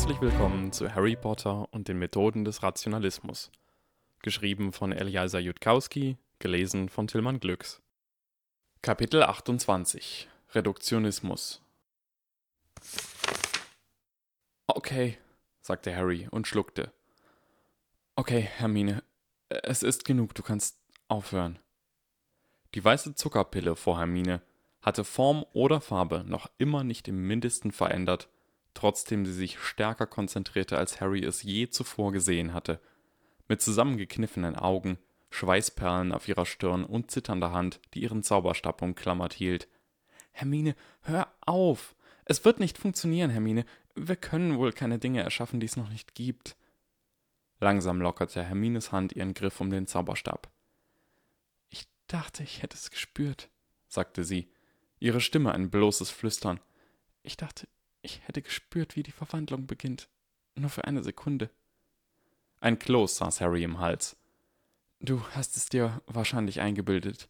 Herzlich willkommen zu Harry Potter und den Methoden des Rationalismus. Geschrieben von Eliasa Jutkowski, gelesen von Tillmann Glücks. Kapitel 28 Reduktionismus Okay, sagte Harry und schluckte. Okay, Hermine, es ist genug, du kannst aufhören. Die weiße Zuckerpille vor Hermine hatte Form oder Farbe noch immer nicht im mindesten verändert, trotzdem sie sich stärker konzentrierte, als Harry es je zuvor gesehen hatte. Mit zusammengekniffenen Augen, Schweißperlen auf ihrer Stirn und zitternder Hand, die ihren Zauberstab umklammert hielt. Hermine, hör auf! Es wird nicht funktionieren, Hermine. Wir können wohl keine Dinge erschaffen, die es noch nicht gibt. Langsam lockerte Hermines Hand ihren Griff um den Zauberstab. Ich dachte, ich hätte es gespürt, sagte sie, ihre Stimme ein bloßes Flüstern. Ich dachte, ich hätte gespürt, wie die Verwandlung beginnt. Nur für eine Sekunde. Ein Kloß saß Harry im Hals. Du hast es dir wahrscheinlich eingebildet.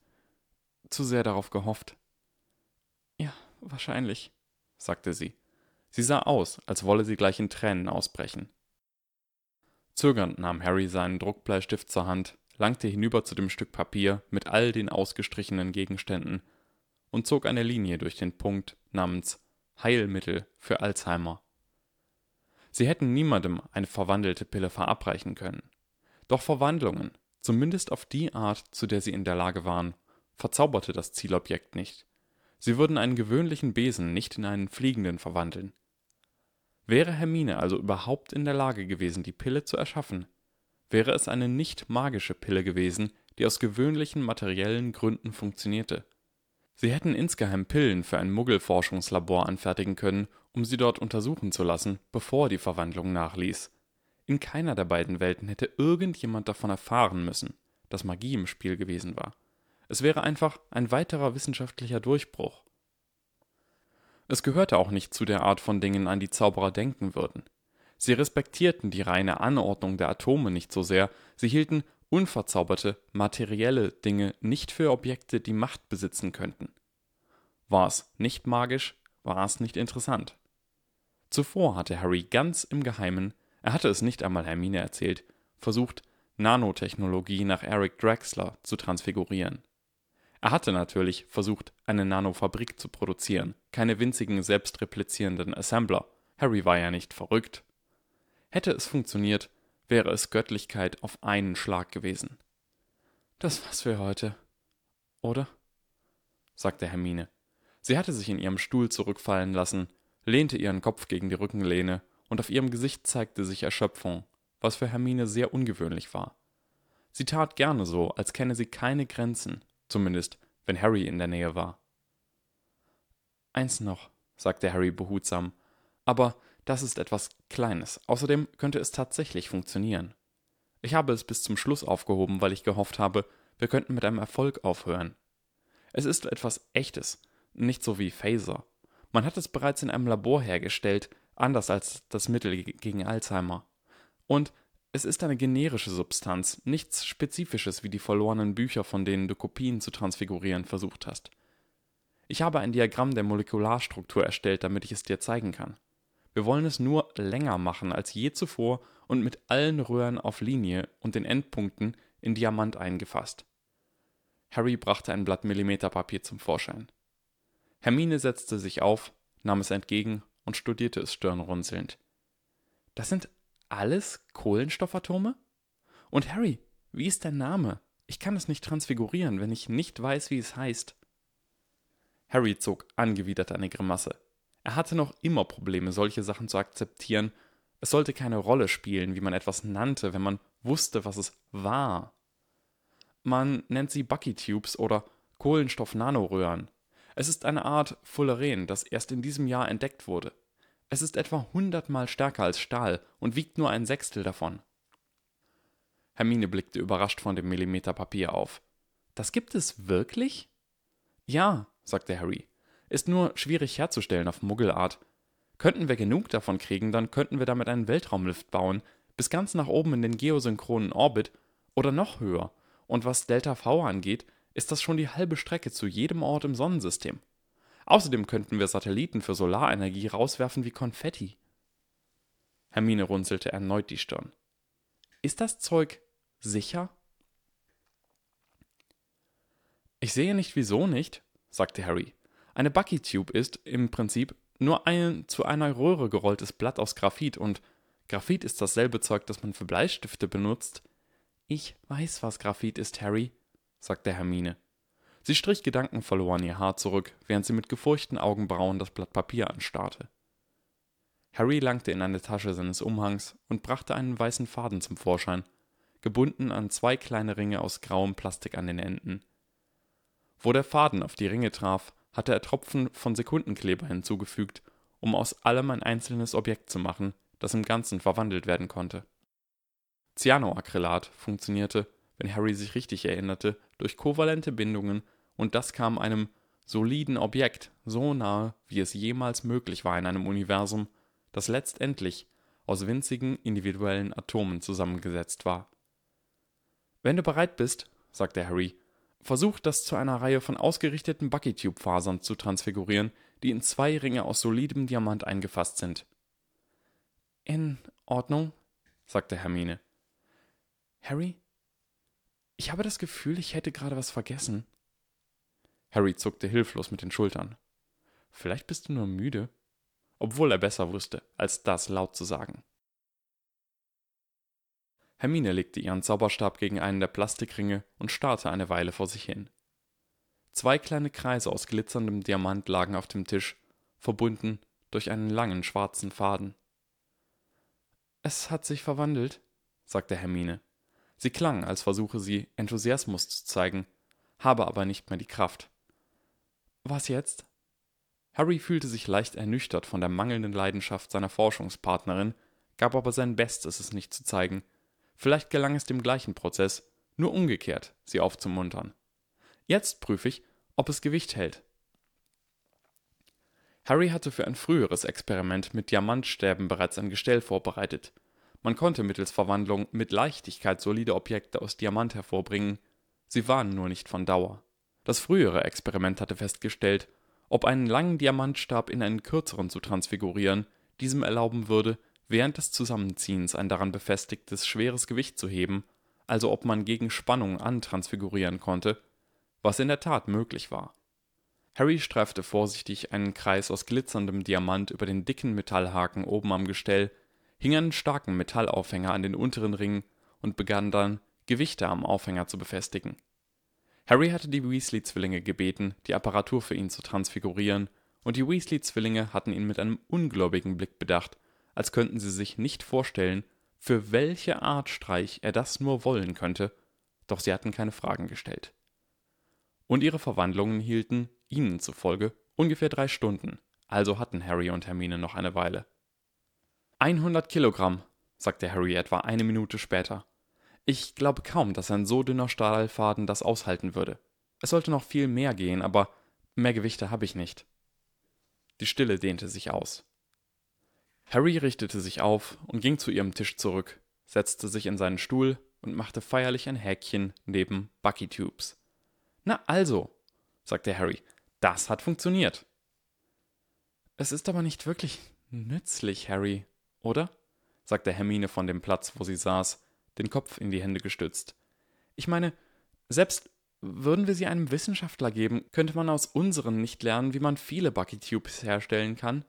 Zu sehr darauf gehofft. Ja, wahrscheinlich, sagte sie. Sie sah aus, als wolle sie gleich in Tränen ausbrechen. Zögernd nahm Harry seinen Druckbleistift zur Hand, langte hinüber zu dem Stück Papier mit all den ausgestrichenen Gegenständen und zog eine Linie durch den Punkt namens Heilmittel für Alzheimer. Sie hätten niemandem eine verwandelte Pille verabreichen können. Doch Verwandlungen, zumindest auf die Art, zu der sie in der Lage waren, verzauberte das Zielobjekt nicht. Sie würden einen gewöhnlichen Besen nicht in einen fliegenden verwandeln. Wäre Hermine also überhaupt in der Lage gewesen, die Pille zu erschaffen, wäre es eine nicht magische Pille gewesen, die aus gewöhnlichen materiellen Gründen funktionierte. Sie hätten insgeheim Pillen für ein Muggelforschungslabor anfertigen können, um sie dort untersuchen zu lassen, bevor die Verwandlung nachließ. In keiner der beiden Welten hätte irgendjemand davon erfahren müssen, dass Magie im Spiel gewesen war. Es wäre einfach ein weiterer wissenschaftlicher Durchbruch. Es gehörte auch nicht zu der Art von Dingen, an die Zauberer denken würden. Sie respektierten die reine Anordnung der Atome nicht so sehr, sie hielten unverzauberte, materielle Dinge nicht für Objekte, die Macht besitzen könnten. War es nicht magisch, war es nicht interessant. Zuvor hatte Harry ganz im Geheimen, er hatte es nicht einmal Hermine erzählt, versucht, Nanotechnologie nach Eric Drexler zu transfigurieren. Er hatte natürlich versucht, eine Nanofabrik zu produzieren, keine winzigen selbstreplizierenden Assembler. Harry war ja nicht verrückt. Hätte es funktioniert, wäre es Göttlichkeit auf einen Schlag gewesen. Das war's für heute. Oder? sagte Hermine. Sie hatte sich in ihrem Stuhl zurückfallen lassen, lehnte ihren Kopf gegen die Rückenlehne, und auf ihrem Gesicht zeigte sich Erschöpfung, was für Hermine sehr ungewöhnlich war. Sie tat gerne so, als kenne sie keine Grenzen, zumindest wenn Harry in der Nähe war. Eins noch, sagte Harry behutsam, aber das ist etwas Kleines. Außerdem könnte es tatsächlich funktionieren. Ich habe es bis zum Schluss aufgehoben, weil ich gehofft habe, wir könnten mit einem Erfolg aufhören. Es ist etwas Echtes, nicht so wie Phaser. Man hat es bereits in einem Labor hergestellt, anders als das Mittel gegen Alzheimer. Und es ist eine generische Substanz, nichts Spezifisches wie die verlorenen Bücher, von denen du Kopien zu transfigurieren versucht hast. Ich habe ein Diagramm der Molekularstruktur erstellt, damit ich es dir zeigen kann. Wir wollen es nur länger machen als je zuvor und mit allen Röhren auf Linie und den Endpunkten in Diamant eingefasst. Harry brachte ein Blatt Millimeterpapier zum Vorschein. Hermine setzte sich auf, nahm es entgegen und studierte es stirnrunzelnd. Das sind alles Kohlenstoffatome? Und Harry, wie ist dein Name? Ich kann es nicht transfigurieren, wenn ich nicht weiß, wie es heißt. Harry zog angewidert eine Grimasse. Er hatte noch immer Probleme, solche Sachen zu akzeptieren. Es sollte keine Rolle spielen, wie man etwas nannte, wenn man wusste, was es war. Man nennt sie Bucky Tubes oder Kohlenstoff-Nanoröhren. Es ist eine Art Fulleren, das erst in diesem Jahr entdeckt wurde. Es ist etwa hundertmal stärker als Stahl und wiegt nur ein Sechstel davon. Hermine blickte überrascht von dem Millimeter Papier auf. Das gibt es wirklich? Ja, sagte Harry. Ist nur schwierig herzustellen auf Muggelart. Könnten wir genug davon kriegen, dann könnten wir damit einen Weltraumlift bauen, bis ganz nach oben in den geosynchronen Orbit oder noch höher. Und was Delta V angeht, ist das schon die halbe Strecke zu jedem Ort im Sonnensystem. Außerdem könnten wir Satelliten für Solarenergie rauswerfen wie Konfetti. Hermine runzelte erneut die Stirn. Ist das Zeug sicher? Ich sehe nicht, wieso nicht, sagte Harry. Eine Bucky Tube ist im Prinzip nur ein zu einer Röhre gerolltes Blatt aus Graphit und Graphit ist dasselbe Zeug, das man für Bleistifte benutzt. Ich weiß, was Graphit ist, Harry, sagte Hermine. Sie strich gedankenverloren ihr Haar zurück, während sie mit gefurchten Augenbrauen das Blatt Papier anstarrte. Harry langte in eine Tasche seines Umhangs und brachte einen weißen Faden zum Vorschein, gebunden an zwei kleine Ringe aus grauem Plastik an den Enden. Wo der Faden auf die Ringe traf, hatte er Tropfen von Sekundenkleber hinzugefügt, um aus allem ein einzelnes Objekt zu machen, das im Ganzen verwandelt werden konnte. Cyanoacrylat funktionierte, wenn Harry sich richtig erinnerte, durch kovalente Bindungen, und das kam einem soliden Objekt so nahe, wie es jemals möglich war in einem Universum, das letztendlich aus winzigen individuellen Atomen zusammengesetzt war. Wenn du bereit bist, sagte Harry, versuch das zu einer Reihe von ausgerichteten Buckytube-Fasern zu transfigurieren, die in zwei Ringe aus solidem Diamant eingefasst sind. In Ordnung, sagte Hermine. Harry? Ich habe das Gefühl, ich hätte gerade was vergessen. Harry zuckte hilflos mit den Schultern. Vielleicht bist du nur müde, obwohl er besser wusste, als das laut zu sagen. Hermine legte ihren Zauberstab gegen einen der Plastikringe und starrte eine Weile vor sich hin. Zwei kleine Kreise aus glitzerndem Diamant lagen auf dem Tisch, verbunden durch einen langen schwarzen Faden. Es hat sich verwandelt, sagte Hermine. Sie klang, als versuche sie, Enthusiasmus zu zeigen, habe aber nicht mehr die Kraft. Was jetzt? Harry fühlte sich leicht ernüchtert von der mangelnden Leidenschaft seiner Forschungspartnerin, gab aber sein Bestes, es nicht zu zeigen. Vielleicht gelang es dem gleichen Prozess, nur umgekehrt, sie aufzumuntern. Jetzt prüfe ich, ob es Gewicht hält. Harry hatte für ein früheres Experiment mit Diamantstäben bereits ein Gestell vorbereitet. Man konnte mittels Verwandlung mit Leichtigkeit solide Objekte aus Diamant hervorbringen, sie waren nur nicht von Dauer. Das frühere Experiment hatte festgestellt, ob einen langen Diamantstab in einen kürzeren zu transfigurieren, diesem erlauben würde, während des Zusammenziehens ein daran befestigtes schweres Gewicht zu heben, also ob man gegen Spannung antransfigurieren konnte, was in der Tat möglich war. Harry streifte vorsichtig einen Kreis aus glitzerndem Diamant über den dicken Metallhaken oben am Gestell, hing einen starken Metallaufhänger an den unteren Ring und begann dann, Gewichte am Aufhänger zu befestigen. Harry hatte die Weasley-Zwillinge gebeten, die Apparatur für ihn zu transfigurieren, und die Weasley-Zwillinge hatten ihn mit einem ungläubigen Blick bedacht, als könnten sie sich nicht vorstellen, für welche Art Streich er das nur wollen könnte, doch sie hatten keine Fragen gestellt. Und ihre Verwandlungen hielten, ihnen zufolge, ungefähr drei Stunden, also hatten Harry und Hermine noch eine Weile. 100 Kilogramm, sagte Harry etwa eine Minute später. Ich glaube kaum, dass ein so dünner Stahlfaden das aushalten würde. Es sollte noch viel mehr gehen, aber mehr Gewichte habe ich nicht. Die Stille dehnte sich aus. Harry richtete sich auf und ging zu ihrem Tisch zurück, setzte sich in seinen Stuhl und machte feierlich ein Häkchen neben Bucky Tubes. Na also, sagte Harry, das hat funktioniert. Es ist aber nicht wirklich nützlich, Harry, oder? sagte Hermine von dem Platz, wo sie saß, den Kopf in die Hände gestützt. Ich meine, selbst würden wir sie einem Wissenschaftler geben, könnte man aus unseren nicht lernen, wie man viele Bucky-Tubes herstellen kann.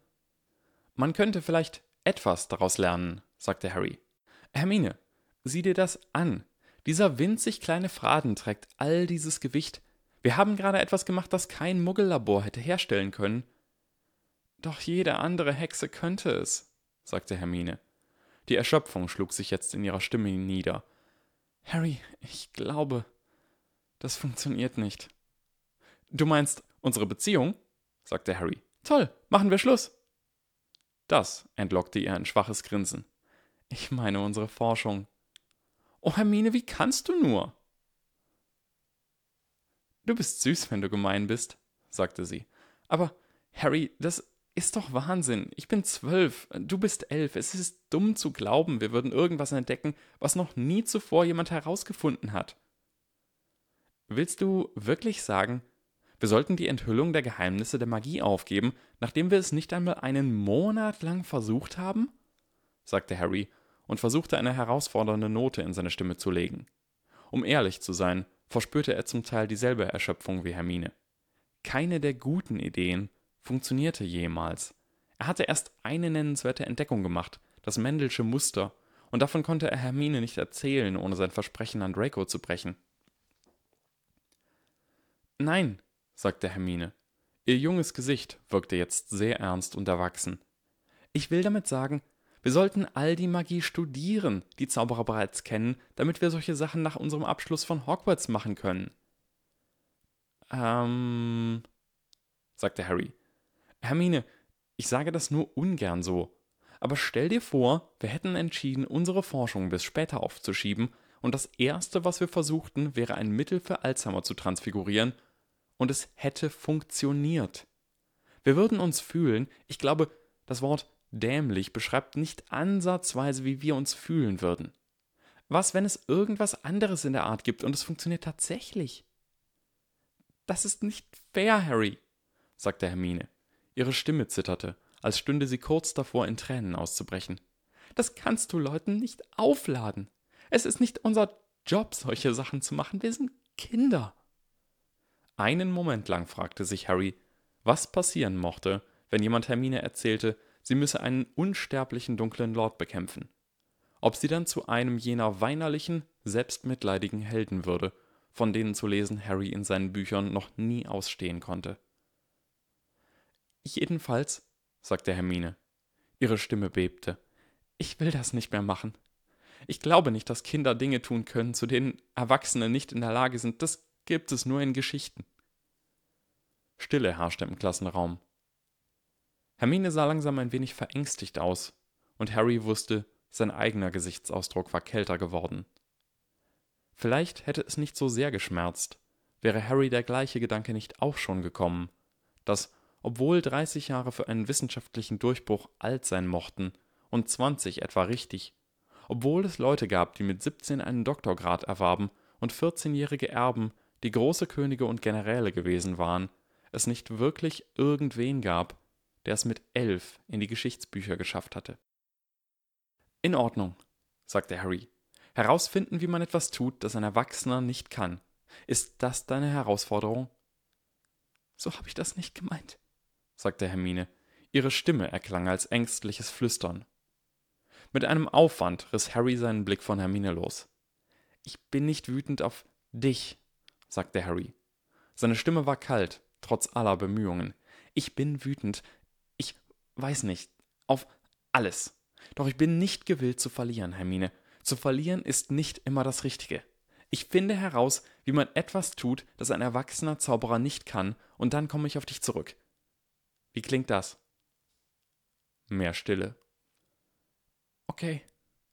Man könnte vielleicht etwas daraus lernen, sagte Harry. Hermine, sieh dir das an. Dieser winzig kleine Faden trägt all dieses Gewicht. Wir haben gerade etwas gemacht, das kein Muggellabor hätte herstellen können. Doch jede andere Hexe könnte es sagte Hermine. Die Erschöpfung schlug sich jetzt in ihrer Stimme nieder. Harry, ich glaube, das funktioniert nicht. Du meinst unsere Beziehung? sagte Harry. Toll, machen wir Schluss. Das entlockte ihr ein schwaches Grinsen. Ich meine unsere Forschung. Oh, Hermine, wie kannst du nur? Du bist süß, wenn du gemein bist, sagte sie. Aber, Harry, das ist doch Wahnsinn. Ich bin zwölf, du bist elf. Es ist dumm zu glauben, wir würden irgendwas entdecken, was noch nie zuvor jemand herausgefunden hat. Willst du wirklich sagen, wir sollten die Enthüllung der Geheimnisse der Magie aufgeben, nachdem wir es nicht einmal einen Monat lang versucht haben? sagte Harry und versuchte eine herausfordernde Note in seine Stimme zu legen. Um ehrlich zu sein, verspürte er zum Teil dieselbe Erschöpfung wie Hermine. Keine der guten Ideen funktionierte jemals. Er hatte erst eine nennenswerte Entdeckung gemacht, das Mendelsche Muster, und davon konnte er Hermine nicht erzählen, ohne sein Versprechen an Draco zu brechen. Nein, sagte Hermine. Ihr junges Gesicht wirkte jetzt sehr ernst und erwachsen. Ich will damit sagen, wir sollten all die Magie studieren, die Zauberer bereits kennen, damit wir solche Sachen nach unserem Abschluss von Hogwarts machen können. Ähm, sagte Harry. Hermine, ich sage das nur ungern so. Aber stell dir vor, wir hätten entschieden, unsere Forschung bis später aufzuschieben, und das Erste, was wir versuchten, wäre ein Mittel für Alzheimer zu transfigurieren, und es hätte funktioniert. Wir würden uns fühlen, ich glaube, das Wort dämlich beschreibt nicht ansatzweise, wie wir uns fühlen würden. Was, wenn es irgendwas anderes in der Art gibt und es funktioniert tatsächlich? Das ist nicht fair, Harry, sagte Hermine. Ihre Stimme zitterte, als stünde sie kurz davor, in Tränen auszubrechen. Das kannst du Leuten nicht aufladen. Es ist nicht unser Job, solche Sachen zu machen. Wir sind Kinder. Einen Moment lang fragte sich Harry, was passieren mochte, wenn jemand Hermine erzählte, sie müsse einen unsterblichen dunklen Lord bekämpfen. Ob sie dann zu einem jener weinerlichen, selbstmitleidigen Helden würde, von denen zu lesen Harry in seinen Büchern noch nie ausstehen konnte. Jedenfalls, sagte Hermine. Ihre Stimme bebte. Ich will das nicht mehr machen. Ich glaube nicht, dass Kinder Dinge tun können, zu denen Erwachsene nicht in der Lage sind. Das gibt es nur in Geschichten. Stille herrschte im Klassenraum. Hermine sah langsam ein wenig verängstigt aus, und Harry wusste, sein eigener Gesichtsausdruck war kälter geworden. Vielleicht hätte es nicht so sehr geschmerzt, wäre Harry der gleiche Gedanke nicht auch schon gekommen, dass obwohl 30 Jahre für einen wissenschaftlichen Durchbruch alt sein mochten und 20 etwa richtig, obwohl es Leute gab, die mit 17 einen Doktorgrad erwarben und 14-jährige Erben, die große Könige und Generäle gewesen waren, es nicht wirklich irgendwen gab, der es mit elf in die Geschichtsbücher geschafft hatte. In Ordnung, sagte Harry. Herausfinden, wie man etwas tut, das ein Erwachsener nicht kann. Ist das deine Herausforderung? So habe ich das nicht gemeint, sagte Hermine. Ihre Stimme erklang als ängstliches Flüstern. Mit einem Aufwand riss Harry seinen Blick von Hermine los. Ich bin nicht wütend auf dich, sagte Harry. Seine Stimme war kalt, trotz aller Bemühungen. Ich bin wütend, ich weiß nicht, auf alles. Doch ich bin nicht gewillt zu verlieren, Hermine. Zu verlieren ist nicht immer das Richtige. Ich finde heraus, wie man etwas tut, das ein erwachsener Zauberer nicht kann, und dann komme ich auf dich zurück. Wie klingt das? Mehr Stille. Okay,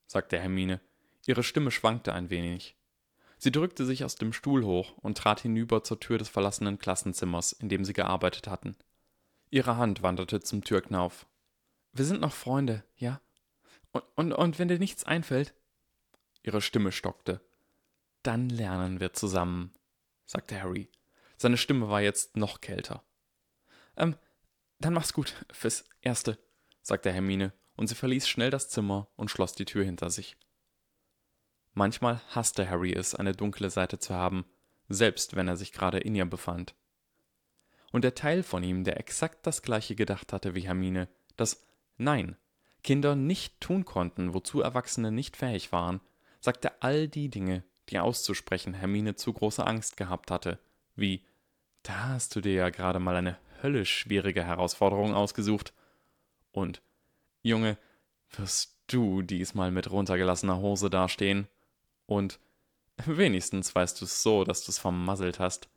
sagte Hermine. Ihre Stimme schwankte ein wenig. Sie drückte sich aus dem Stuhl hoch und trat hinüber zur Tür des verlassenen Klassenzimmers, in dem sie gearbeitet hatten. Ihre Hand wanderte zum Türknauf. Wir sind noch Freunde, ja? Und, und, und wenn dir nichts einfällt? Ihre Stimme stockte. Dann lernen wir zusammen, sagte Harry. Seine Stimme war jetzt noch kälter. Ähm, dann mach's gut fürs Erste, sagte Hermine, und sie verließ schnell das Zimmer und schloss die Tür hinter sich. Manchmal hasste Harry es, eine dunkle Seite zu haben, selbst wenn er sich gerade in ihr befand. Und der Teil von ihm, der exakt das gleiche gedacht hatte wie Hermine, dass Nein, Kinder nicht tun konnten, wozu Erwachsene nicht fähig waren, sagte all die Dinge, die auszusprechen Hermine zu große Angst gehabt hatte, wie Da hast du dir ja gerade mal eine höllisch schwierige Herausforderung ausgesucht. Und Junge, wirst du diesmal mit runtergelassener Hose dastehen? Und wenigstens weißt du es so, dass du es vermasselt hast.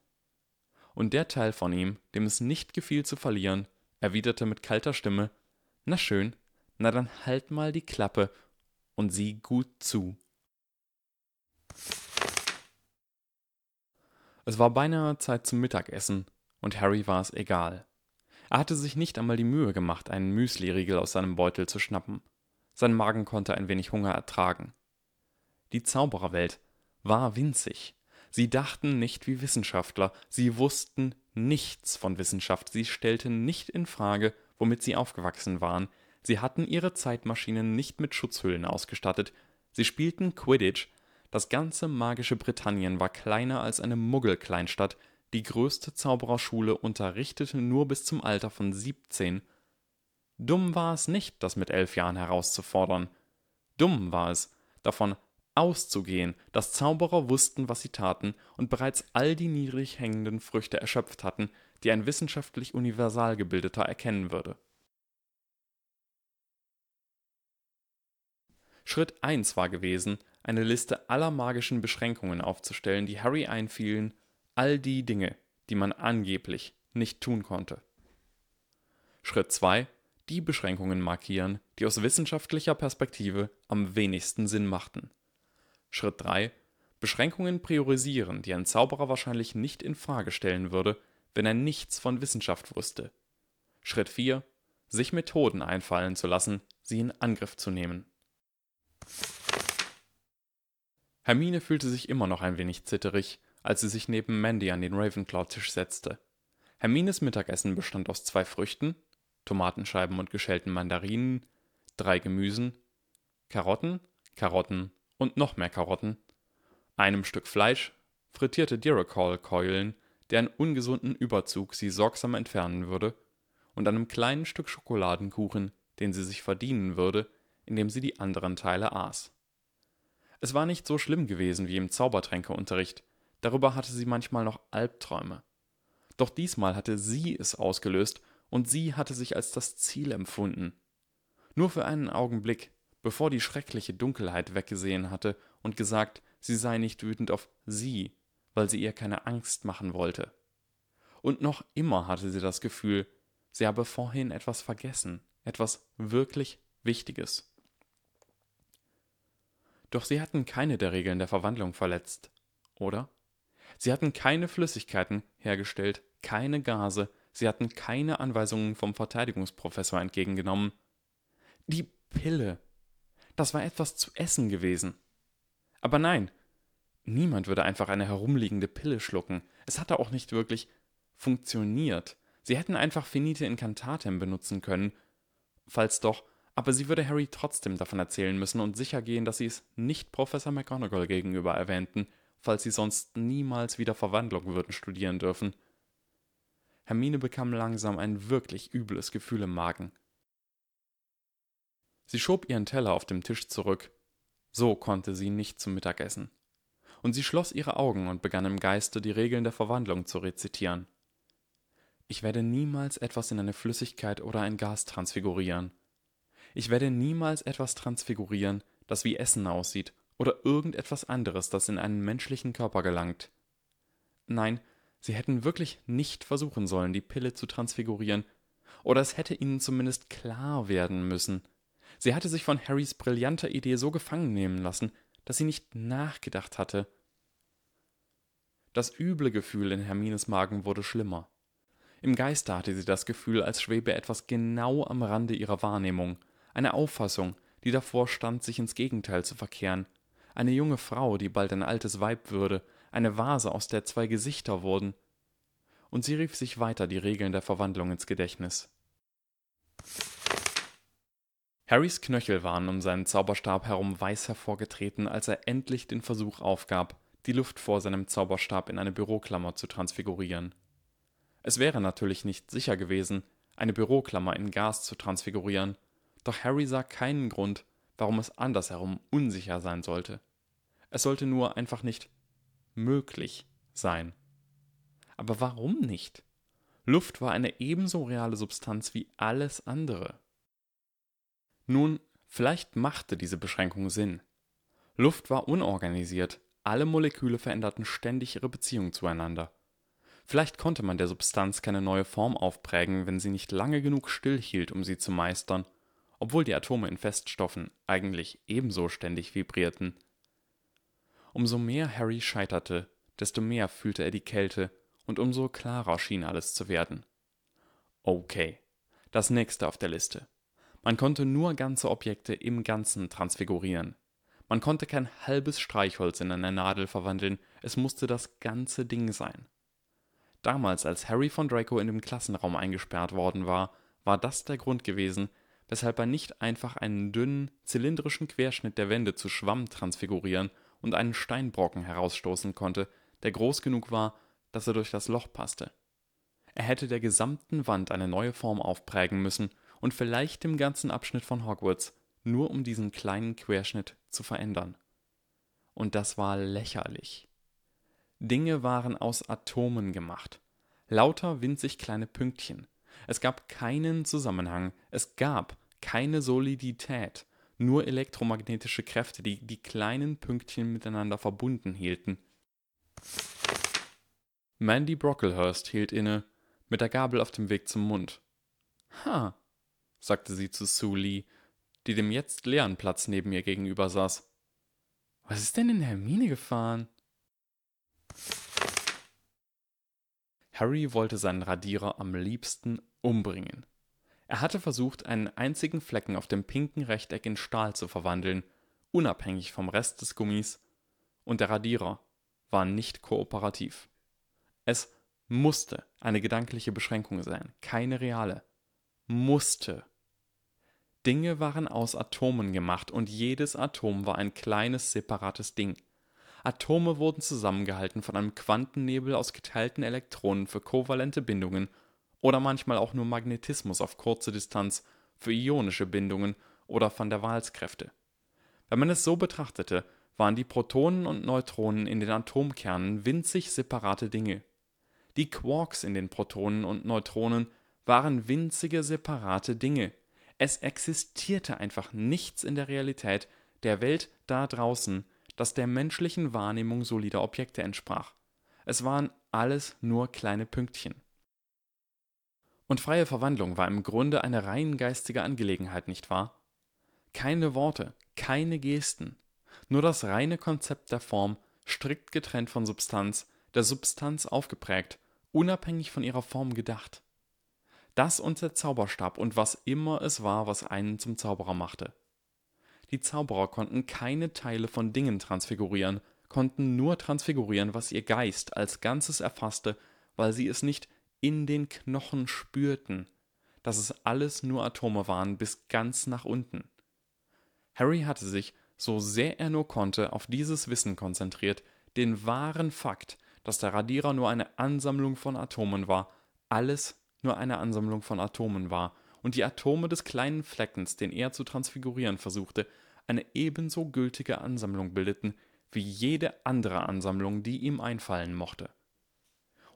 Und der Teil von ihm, dem es nicht gefiel zu verlieren, erwiderte mit kalter Stimme Na schön, na dann halt mal die Klappe und sieh gut zu. Es war beinahe Zeit zum Mittagessen, und Harry war es egal. Er hatte sich nicht einmal die Mühe gemacht, einen Müsliriegel aus seinem Beutel zu schnappen. Sein Magen konnte ein wenig Hunger ertragen. Die Zaubererwelt war winzig. Sie dachten nicht wie Wissenschaftler, sie wussten nichts von Wissenschaft, sie stellten nicht in Frage, womit sie aufgewachsen waren, Sie hatten ihre Zeitmaschinen nicht mit Schutzhüllen ausgestattet, sie spielten Quidditch, das ganze magische Britannien war kleiner als eine Muggelkleinstadt, die größte Zaubererschule unterrichtete nur bis zum Alter von 17. Dumm war es nicht, das mit elf Jahren herauszufordern. Dumm war es, davon auszugehen, dass Zauberer wussten, was sie taten und bereits all die niedrig hängenden Früchte erschöpft hatten, die ein wissenschaftlich universal gebildeter erkennen würde. Schritt 1 war gewesen, eine Liste aller magischen Beschränkungen aufzustellen, die Harry einfielen, all die Dinge, die man angeblich nicht tun konnte. Schritt 2 die Beschränkungen markieren, die aus wissenschaftlicher Perspektive am wenigsten Sinn machten. Schritt 3 Beschränkungen priorisieren, die ein Zauberer wahrscheinlich nicht in Frage stellen würde, wenn er nichts von Wissenschaft wusste. Schritt 4 sich Methoden einfallen zu lassen, sie in Angriff zu nehmen. Hermine fühlte sich immer noch ein wenig zitterig, als sie sich neben Mandy an den Ravenclaw-Tisch setzte. Hermines Mittagessen bestand aus zwei Früchten, Tomatenscheiben und geschälten Mandarinen, drei Gemüsen, Karotten, Karotten und noch mehr Karotten, einem Stück Fleisch, frittierte Diracol-Keulen, deren ungesunden Überzug sie sorgsam entfernen würde, und einem kleinen Stück Schokoladenkuchen, den sie sich verdienen würde, indem sie die anderen Teile aß. Es war nicht so schlimm gewesen wie im Zaubertränkeunterricht, darüber hatte sie manchmal noch Albträume. Doch diesmal hatte sie es ausgelöst und sie hatte sich als das Ziel empfunden. Nur für einen Augenblick, bevor die schreckliche Dunkelheit weggesehen hatte und gesagt, sie sei nicht wütend auf sie, weil sie ihr keine Angst machen wollte. Und noch immer hatte sie das Gefühl, sie habe vorhin etwas vergessen, etwas wirklich Wichtiges. Doch sie hatten keine der Regeln der Verwandlung verletzt, oder? Sie hatten keine Flüssigkeiten hergestellt, keine Gase, Sie hatten keine Anweisungen vom Verteidigungsprofessor entgegengenommen. Die Pille. Das war etwas zu essen gewesen. Aber nein, niemand würde einfach eine herumliegende Pille schlucken. Es hatte auch nicht wirklich funktioniert. Sie hätten einfach Finite Incantatem benutzen können. Falls doch, aber sie würde Harry trotzdem davon erzählen müssen und sicher gehen, dass sie es nicht Professor McGonagall gegenüber erwähnten, falls sie sonst niemals wieder Verwandlung würden studieren dürfen. Hermine bekam langsam ein wirklich übles Gefühl im Magen. Sie schob ihren Teller auf dem Tisch zurück. So konnte sie nicht zum Mittag essen. Und sie schloss ihre Augen und begann im Geiste die Regeln der Verwandlung zu rezitieren. Ich werde niemals etwas in eine Flüssigkeit oder ein Gas transfigurieren. Ich werde niemals etwas transfigurieren, das wie Essen aussieht, oder irgendetwas anderes, das in einen menschlichen Körper gelangt. Nein, Sie hätten wirklich nicht versuchen sollen, die Pille zu transfigurieren, oder es hätte ihnen zumindest klar werden müssen. Sie hatte sich von Harrys brillanter Idee so gefangen nehmen lassen, dass sie nicht nachgedacht hatte. Das üble Gefühl in Hermines Magen wurde schlimmer. Im Geiste hatte sie das Gefühl, als schwebe etwas genau am Rande ihrer Wahrnehmung, eine Auffassung, die davor stand, sich ins Gegenteil zu verkehren, eine junge Frau, die bald ein altes Weib würde, eine Vase, aus der zwei Gesichter wurden. Und sie rief sich weiter die Regeln der Verwandlung ins Gedächtnis. Harrys Knöchel waren um seinen Zauberstab herum weiß hervorgetreten, als er endlich den Versuch aufgab, die Luft vor seinem Zauberstab in eine Büroklammer zu transfigurieren. Es wäre natürlich nicht sicher gewesen, eine Büroklammer in Gas zu transfigurieren, doch Harry sah keinen Grund, warum es andersherum unsicher sein sollte. Es sollte nur einfach nicht möglich sein. Aber warum nicht? Luft war eine ebenso reale Substanz wie alles andere. Nun, vielleicht machte diese Beschränkung Sinn. Luft war unorganisiert, alle Moleküle veränderten ständig ihre Beziehung zueinander. Vielleicht konnte man der Substanz keine neue Form aufprägen, wenn sie nicht lange genug stillhielt, um sie zu meistern, obwohl die Atome in Feststoffen eigentlich ebenso ständig vibrierten. Umso mehr Harry scheiterte, desto mehr fühlte er die Kälte, und umso klarer schien alles zu werden. Okay, das nächste auf der Liste. Man konnte nur ganze Objekte im Ganzen transfigurieren. Man konnte kein halbes Streichholz in eine Nadel verwandeln, es musste das ganze Ding sein. Damals, als Harry von Draco in dem Klassenraum eingesperrt worden war, war das der Grund gewesen, weshalb er nicht einfach einen dünnen, zylindrischen Querschnitt der Wände zu Schwamm transfigurieren und einen Steinbrocken herausstoßen konnte, der groß genug war, dass er durch das Loch passte. Er hätte der gesamten Wand eine neue Form aufprägen müssen und vielleicht dem ganzen Abschnitt von Hogwarts, nur um diesen kleinen Querschnitt zu verändern. Und das war lächerlich. Dinge waren aus Atomen gemacht. Lauter winzig kleine Pünktchen. Es gab keinen Zusammenhang, es gab keine Solidität, nur elektromagnetische Kräfte, die die kleinen Pünktchen miteinander verbunden hielten. Mandy Brocklehurst hielt inne, mit der Gabel auf dem Weg zum Mund. Ha, sagte sie zu Sue Lee, die dem jetzt leeren Platz neben ihr gegenüber saß. Was ist denn in Hermine gefahren? Harry wollte seinen Radierer am liebsten umbringen. Er hatte versucht, einen einzigen Flecken auf dem pinken Rechteck in Stahl zu verwandeln, unabhängig vom Rest des Gummis, und der Radierer war nicht kooperativ. Es musste eine gedankliche Beschränkung sein, keine reale. Musste. Dinge waren aus Atomen gemacht und jedes Atom war ein kleines separates Ding. Atome wurden zusammengehalten von einem Quantennebel aus geteilten Elektronen für kovalente Bindungen oder manchmal auch nur Magnetismus auf kurze Distanz für ionische Bindungen oder van der Waals-Kräfte. Wenn man es so betrachtete, waren die Protonen und Neutronen in den Atomkernen winzig separate Dinge. Die Quarks in den Protonen und Neutronen waren winzige separate Dinge. Es existierte einfach nichts in der Realität, der Welt da draußen, das der menschlichen Wahrnehmung solider Objekte entsprach. Es waren alles nur kleine Pünktchen. Und freie Verwandlung war im Grunde eine rein geistige Angelegenheit, nicht wahr? Keine Worte, keine Gesten, nur das reine Konzept der Form, strikt getrennt von Substanz, der Substanz aufgeprägt, unabhängig von ihrer Form gedacht. Das und der Zauberstab und was immer es war, was einen zum Zauberer machte. Die Zauberer konnten keine Teile von Dingen transfigurieren, konnten nur transfigurieren, was ihr Geist als Ganzes erfasste, weil sie es nicht in den Knochen spürten, dass es alles nur Atome waren bis ganz nach unten. Harry hatte sich, so sehr er nur konnte, auf dieses Wissen konzentriert, den wahren Fakt, dass der Radierer nur eine Ansammlung von Atomen war, alles nur eine Ansammlung von Atomen war und die Atome des kleinen Fleckens, den er zu transfigurieren versuchte, eine ebenso gültige Ansammlung bildeten wie jede andere Ansammlung, die ihm einfallen mochte.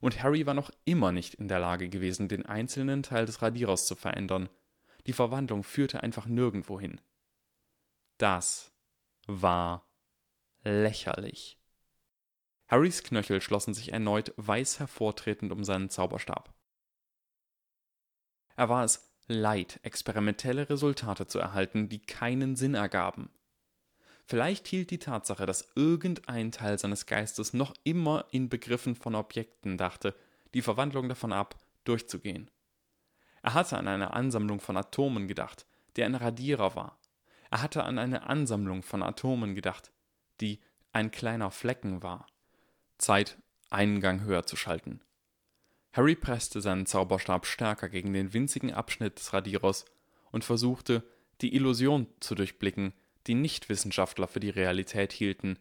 Und Harry war noch immer nicht in der Lage gewesen, den einzelnen Teil des Radierers zu verändern. Die Verwandlung führte einfach nirgendwo hin. Das war lächerlich. Harrys Knöchel schlossen sich erneut weiß hervortretend um seinen Zauberstab. Er war es leid, experimentelle Resultate zu erhalten, die keinen Sinn ergaben. Vielleicht hielt die Tatsache, dass irgendein Teil seines Geistes noch immer in Begriffen von Objekten dachte, die Verwandlung davon ab, durchzugehen. Er hatte an eine Ansammlung von Atomen gedacht, die ein Radierer war. Er hatte an eine Ansammlung von Atomen gedacht, die ein kleiner Flecken war. Zeit, einen Gang höher zu schalten. Harry presste seinen Zauberstab stärker gegen den winzigen Abschnitt des Radierers und versuchte, die Illusion zu durchblicken, die Nichtwissenschaftler für die Realität hielten,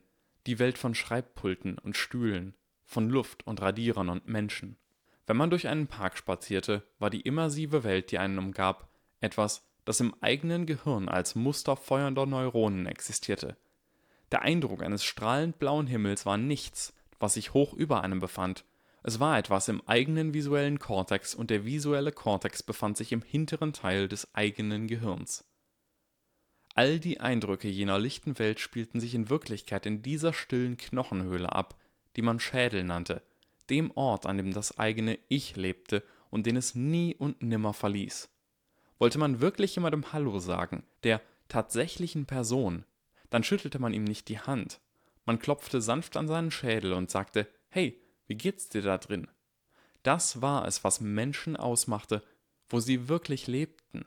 die Welt von Schreibpulten und Stühlen, von Luft und Radierern und Menschen. Wenn man durch einen Park spazierte, war die immersive Welt, die einen umgab, etwas, das im eigenen Gehirn als Muster feuernder Neuronen existierte. Der Eindruck eines strahlend blauen Himmels war nichts, was sich hoch über einem befand, es war etwas im eigenen visuellen Kortex und der visuelle Kortex befand sich im hinteren Teil des eigenen Gehirns. All die Eindrücke jener lichten Welt spielten sich in Wirklichkeit in dieser stillen Knochenhöhle ab, die man Schädel nannte, dem Ort, an dem das eigene Ich lebte und den es nie und nimmer verließ. Wollte man wirklich jemandem Hallo sagen, der tatsächlichen Person, dann schüttelte man ihm nicht die Hand. Man klopfte sanft an seinen Schädel und sagte, hey, wie geht's dir da drin? Das war es, was Menschen ausmachte, wo sie wirklich lebten.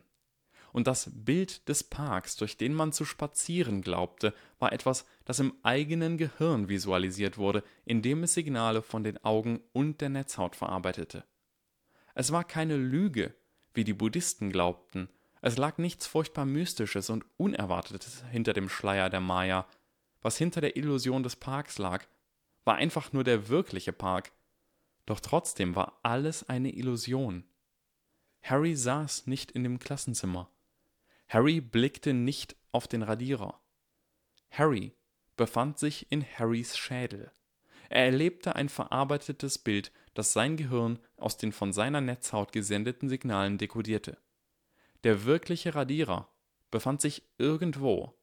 Und das Bild des Parks, durch den man zu spazieren glaubte, war etwas, das im eigenen Gehirn visualisiert wurde, indem es Signale von den Augen und der Netzhaut verarbeitete. Es war keine Lüge, wie die Buddhisten glaubten, Es lag nichts furchtbar Mystisches und Unerwartetes hinter dem Schleier der Maya. Was hinter der Illusion des Parks lag, war einfach nur der wirkliche Park. Doch trotzdem war alles eine Illusion. Harry saß nicht in dem Klassenzimmer. Harry blickte nicht auf den Radierer. Harry befand sich in Harrys Schädel. Er erlebte ein verarbeitetes Bild, das sein Gehirn aus den von seiner Netzhaut gesendeten Signalen dekodierte. Der wirkliche Radierer befand sich irgendwo,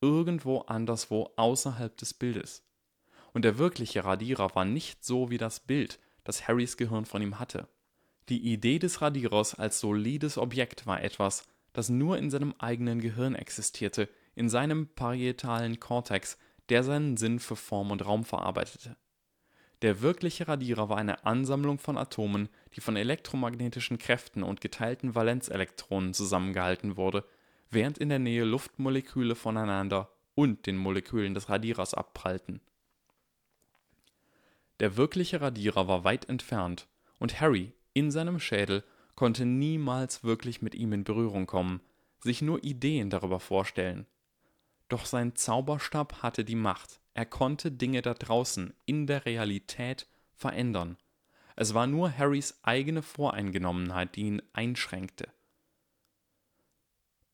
irgendwo anderswo außerhalb des Bildes. Und der wirkliche Radierer war nicht so wie das Bild, das Harrys Gehirn von ihm hatte. Die Idee des Radierers als solides Objekt war etwas, das nur in seinem eigenen Gehirn existierte, in seinem parietalen Kortex, der seinen Sinn für Form und Raum verarbeitete. Der wirkliche Radierer war eine Ansammlung von Atomen, die von elektromagnetischen Kräften und geteilten Valenzelektronen zusammengehalten wurde, während in der Nähe Luftmoleküle voneinander und den Molekülen des Radierers abprallten. Der wirkliche Radierer war weit entfernt, und Harry, in seinem Schädel, konnte niemals wirklich mit ihm in Berührung kommen, sich nur Ideen darüber vorstellen. Doch sein Zauberstab hatte die Macht, er konnte Dinge da draußen in der Realität verändern. Es war nur Harrys eigene Voreingenommenheit, die ihn einschränkte.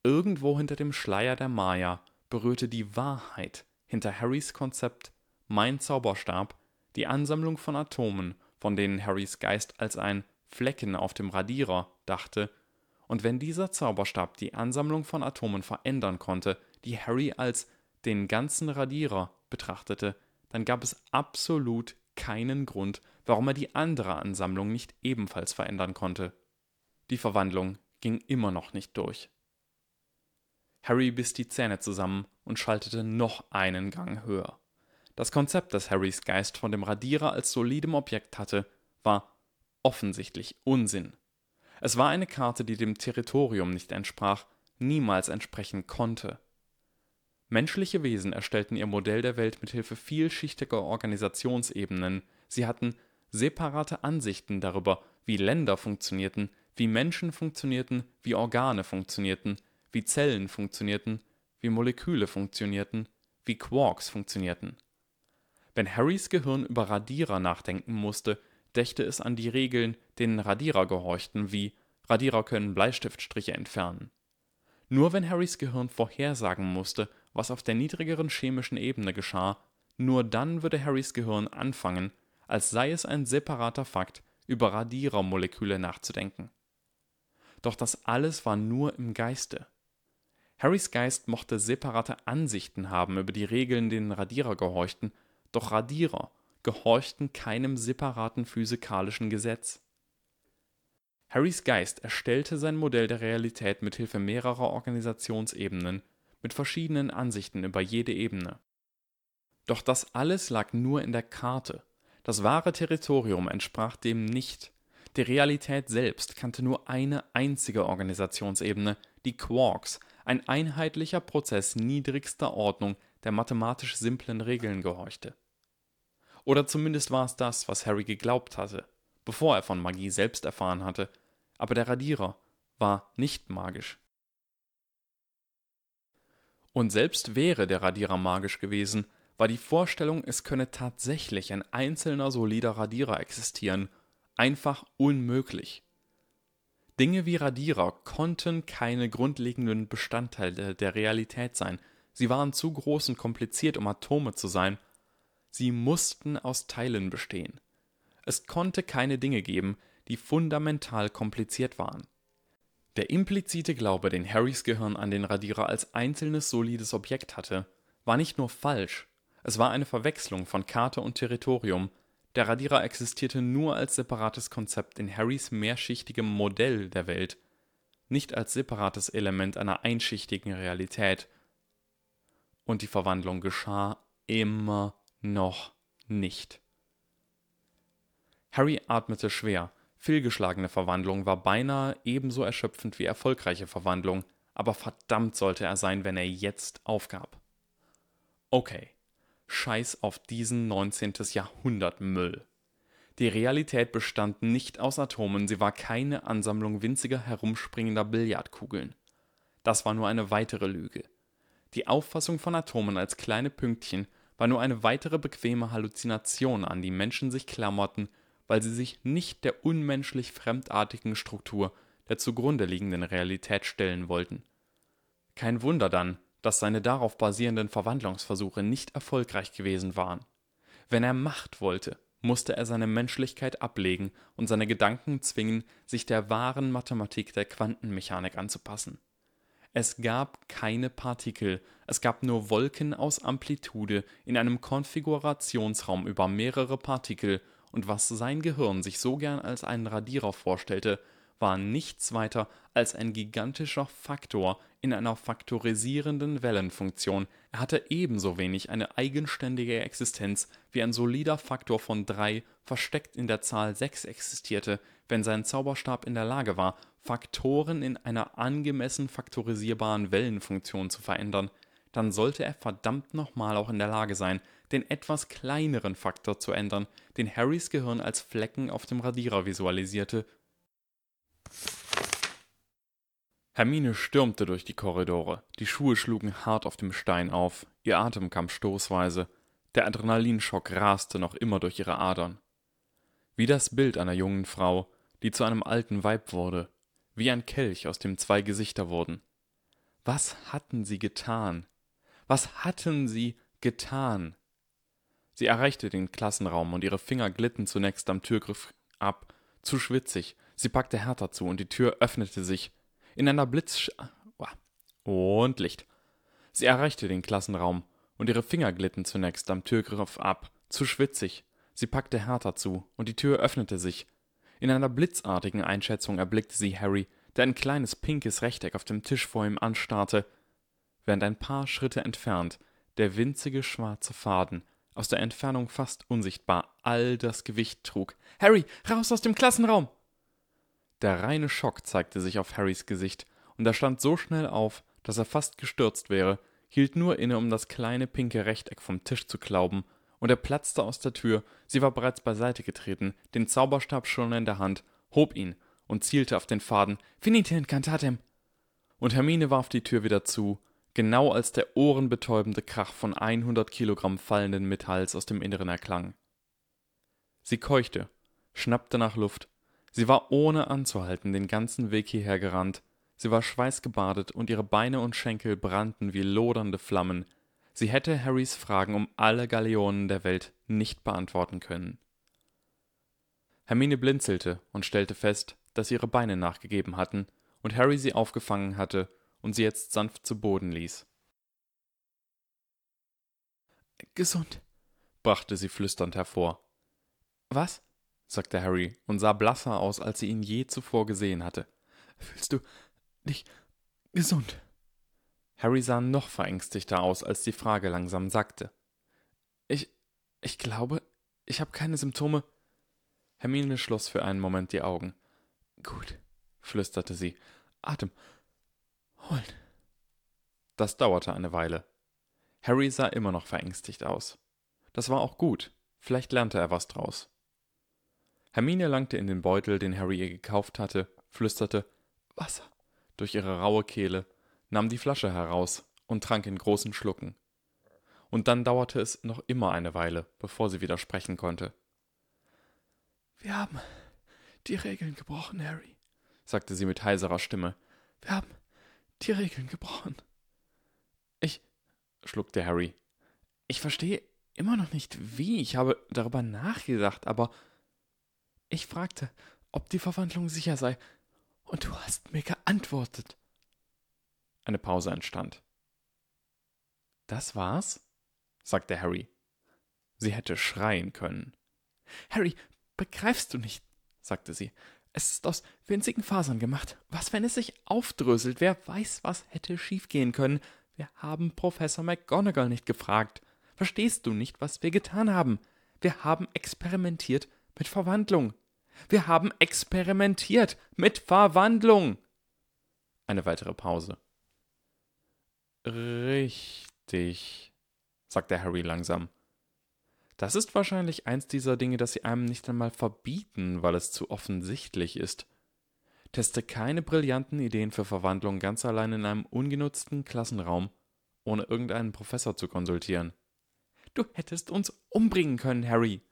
Irgendwo hinter dem Schleier der Maya berührte die Wahrheit hinter Harrys Konzept Mein Zauberstab die Ansammlung von Atomen, von denen Harrys Geist als ein Flecken auf dem Radierer dachte, und wenn dieser Zauberstab die Ansammlung von Atomen verändern konnte, die Harry als den ganzen Radierer betrachtete, dann gab es absolut keinen Grund, warum er die andere Ansammlung nicht ebenfalls verändern konnte. Die Verwandlung ging immer noch nicht durch. Harry biss die Zähne zusammen und schaltete noch einen Gang höher. Das Konzept, das Harrys Geist von dem Radierer als solidem Objekt hatte, war offensichtlich Unsinn. Es war eine Karte, die dem Territorium nicht entsprach, niemals entsprechen konnte. Menschliche Wesen erstellten ihr Modell der Welt mit Hilfe vielschichtiger Organisationsebenen. Sie hatten separate Ansichten darüber, wie Länder funktionierten, wie Menschen funktionierten, wie Organe funktionierten, wie Zellen funktionierten, wie Moleküle funktionierten, wie Quarks funktionierten. Wenn Harrys Gehirn über Radierer nachdenken musste, dächte es an die Regeln, denen Radierer gehorchten, wie Radierer können Bleistiftstriche entfernen. Nur wenn Harrys Gehirn vorhersagen musste, was auf der niedrigeren chemischen Ebene geschah, nur dann würde Harrys Gehirn anfangen, als sei es ein separater Fakt, über Radierermoleküle nachzudenken. Doch das alles war nur im Geiste. Harrys Geist mochte separate Ansichten haben über die Regeln, denen Radierer gehorchten, doch Radierer gehorchten keinem separaten physikalischen Gesetz. Harrys Geist erstellte sein Modell der Realität mit Hilfe mehrerer Organisationsebenen, mit verschiedenen Ansichten über jede Ebene. Doch das alles lag nur in der Karte. Das wahre Territorium entsprach dem nicht. Die Realität selbst kannte nur eine einzige Organisationsebene, die Quarks, ein einheitlicher Prozess niedrigster Ordnung, der mathematisch simplen Regeln gehorchte. Oder zumindest war es das, was Harry geglaubt hatte, bevor er von Magie selbst erfahren hatte, aber der Radierer war nicht magisch. Und selbst wäre der Radierer magisch gewesen, war die Vorstellung, es könne tatsächlich ein einzelner solider Radierer existieren, einfach unmöglich. Dinge wie Radierer konnten keine grundlegenden Bestandteile der Realität sein, sie waren zu groß und kompliziert, um Atome zu sein, sie mussten aus Teilen bestehen. Es konnte keine Dinge geben, die fundamental kompliziert waren. Der implizite Glaube, den Harrys Gehirn an den Radierer als einzelnes solides Objekt hatte, war nicht nur falsch, es war eine Verwechslung von Karte und Territorium. Der Radierer existierte nur als separates Konzept in Harrys mehrschichtigem Modell der Welt, nicht als separates Element einer einschichtigen Realität. Und die Verwandlung geschah immer noch nicht. Harry atmete schwer, Fehlgeschlagene Verwandlung war beinahe ebenso erschöpfend wie erfolgreiche Verwandlung, aber verdammt sollte er sein, wenn er jetzt aufgab. Okay, scheiß auf diesen 19. Jahrhundert Müll. Die Realität bestand nicht aus Atomen, sie war keine Ansammlung winziger herumspringender Billardkugeln. das war nur eine weitere Lüge. Die Auffassung von Atomen als kleine Pünktchen war nur eine weitere bequeme Halluzination, an die Menschen sich klammerten, weil sie sich nicht der unmenschlich fremdartigen Struktur der zugrunde liegenden Realität stellen wollten. Kein Wunder dann, dass seine darauf basierenden Verwandlungsversuche nicht erfolgreich gewesen waren. Wenn er Macht wollte, musste er seine Menschlichkeit ablegen und seine Gedanken zwingen, sich der wahren Mathematik der Quantenmechanik anzupassen. Es gab keine Partikel, es gab nur Wolken aus Amplitude in einem Konfigurationsraum über mehrere Partikel, und was sein Gehirn sich so gern als einen Radierer vorstellte, war nichts weiter als ein gigantischer Faktor in einer faktorisierenden Wellenfunktion. Er hatte ebenso wenig eine eigenständige Existenz, wie ein solider Faktor von 3 versteckt in der Zahl 6 existierte, wenn sein Zauberstab in der Lage war, Faktoren in einer angemessen faktorisierbaren Wellenfunktion zu verändern, dann sollte er verdammt nochmal auch in der Lage sein, den etwas kleineren Faktor zu ändern, den Harrys Gehirn als Flecken auf dem Radierer visualisierte. Hermine stürmte durch die Korridore, die Schuhe schlugen hart auf dem Stein auf, ihr Atem kam stoßweise, der Adrenalinschock raste noch immer durch ihre Adern. Wie das Bild einer jungen Frau, die zu einem alten Weib wurde, wie ein Kelch, aus dem zwei Gesichter wurden. Was hatten sie getan? Was hatten sie getan? Sie erreichte den Klassenraum und ihre Finger glitten zunächst am Türgriff ab, zu schwitzig, sie packte härter zu und die Tür öffnete sich, in einer Blitz... Und Licht. Sie erreichte den Klassenraum, und ihre Finger glitten zunächst am Türgriff ab, zu schwitzig. Sie packte härter zu, und die Tür öffnete sich. In einer blitzartigen Einschätzung erblickte sie Harry, der ein kleines pinkes Rechteck auf dem Tisch vor ihm anstarrte, während ein paar Schritte entfernt der winzige schwarze Faden, aus der Entfernung fast unsichtbar, all das Gewicht trug. Harry, raus aus dem Klassenraum! Der reine Schock zeigte sich auf Harrys Gesicht, und er stand so schnell auf, dass er fast gestürzt wäre, hielt nur inne, um das kleine pinke Rechteck vom Tisch zu klauben, und er platzte aus der Tür, sie war bereits beiseite getreten, den Zauberstab schon in der Hand, hob ihn und zielte auf den Faden. Finite incantatem! Und Hermine warf die Tür wieder zu, genau als der ohrenbetäubende Krach von 100 Kilogramm fallenden Metalls aus dem Inneren erklang. Sie keuchte, schnappte nach Luft Sie war ohne anzuhalten den ganzen Weg hierher gerannt, sie war schweißgebadet und ihre Beine und Schenkel brannten wie lodernde Flammen. Sie hätte Harrys Fragen um alle Galeonen der Welt nicht beantworten können. Hermine blinzelte und stellte fest, dass ihre Beine nachgegeben hatten und Harry sie aufgefangen hatte und sie jetzt sanft zu Boden ließ. Gesund, brachte sie flüsternd hervor. Was? sagte Harry und sah blasser aus, als sie ihn je zuvor gesehen hatte. Fühlst du dich gesund? Harry sah noch verängstigter aus, als die Frage langsam sackte. Ich. ich glaube, ich habe keine Symptome. Hermine schloss für einen Moment die Augen. Gut, flüsterte sie. Atem. Holen. Das dauerte eine Weile. Harry sah immer noch verängstigt aus. Das war auch gut. Vielleicht lernte er was draus. Hermine langte in den Beutel, den Harry ihr gekauft hatte, flüsterte Wasser durch ihre raue Kehle, nahm die Flasche heraus und trank in großen Schlucken. Und dann dauerte es noch immer eine Weile, bevor sie wieder sprechen konnte. Wir haben die Regeln gebrochen, Harry, sagte sie mit heiserer Stimme. Wir haben die Regeln gebrochen. Ich, schluckte Harry. Ich verstehe immer noch nicht wie. Ich habe darüber nachgedacht, aber ich fragte, ob die Verwandlung sicher sei, und du hast mir geantwortet. Eine Pause entstand. Das war's? sagte Harry. Sie hätte schreien können. Harry, begreifst du nicht? sagte sie. Es ist aus winzigen Fasern gemacht. Was, wenn es sich aufdröselt? Wer weiß, was hätte schiefgehen können? Wir haben Professor McGonagall nicht gefragt. Verstehst du nicht, was wir getan haben? Wir haben experimentiert mit Verwandlung. Wir haben experimentiert mit Verwandlung. Eine weitere Pause. Richtig, sagte Harry langsam. Das ist wahrscheinlich eins dieser Dinge, das sie einem nicht einmal verbieten, weil es zu offensichtlich ist. Teste keine brillanten Ideen für Verwandlung ganz allein in einem ungenutzten Klassenraum, ohne irgendeinen Professor zu konsultieren. Du hättest uns umbringen können, Harry.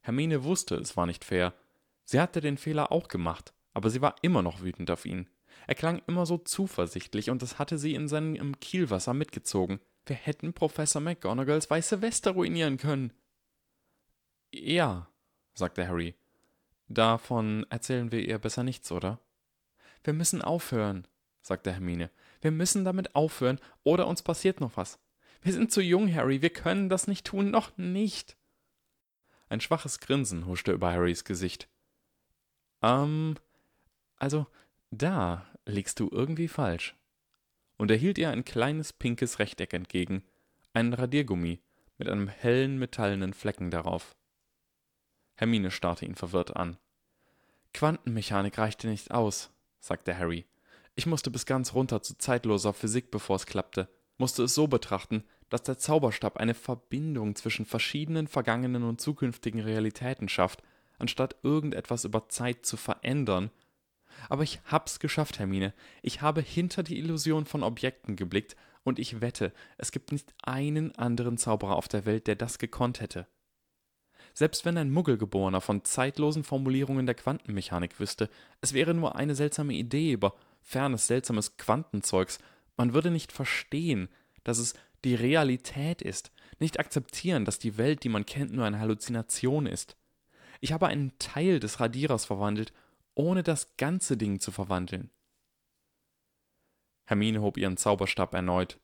Hermine wusste, es war nicht fair. Sie hatte den Fehler auch gemacht, aber sie war immer noch wütend auf ihn. Er klang immer so zuversichtlich und das hatte sie in seinem Kielwasser mitgezogen. Wir hätten Professor McGonagalls weiße Weste ruinieren können. Ja, sagte Harry. Davon erzählen wir ihr besser nichts, oder? Wir müssen aufhören, sagte Hermine. Wir müssen damit aufhören, oder uns passiert noch was. Wir sind zu jung, Harry, wir können das nicht tun, noch nicht. Ein schwaches Grinsen huschte über Harrys Gesicht. Ähm, also, da liegst du irgendwie falsch. Und er hielt ihr ein kleines pinkes Rechteck entgegen, einen Radiergummi mit einem hellen metallenen Flecken darauf. Hermine starrte ihn verwirrt an. Quantenmechanik reichte nicht aus, sagte Harry. Ich musste bis ganz runter zu zeitloser Physik, bevor es klappte, musste es so betrachten, dass der Zauberstab eine Verbindung zwischen verschiedenen vergangenen und zukünftigen Realitäten schafft, anstatt irgendetwas über Zeit zu verändern. Aber ich hab's geschafft, Hermine. Ich habe hinter die Illusion von Objekten geblickt, und ich wette, es gibt nicht einen anderen Zauberer auf der Welt, der das gekonnt hätte. Selbst wenn ein Muggelgeborener von zeitlosen Formulierungen der Quantenmechanik wüsste, es wäre nur eine seltsame Idee über fernes, seltsames Quantenzeugs, man würde nicht verstehen, dass es die Realität ist, nicht akzeptieren, dass die Welt, die man kennt, nur eine Halluzination ist. Ich habe einen Teil des Radierers verwandelt, ohne das ganze Ding zu verwandeln. Hermine hob ihren Zauberstab erneut,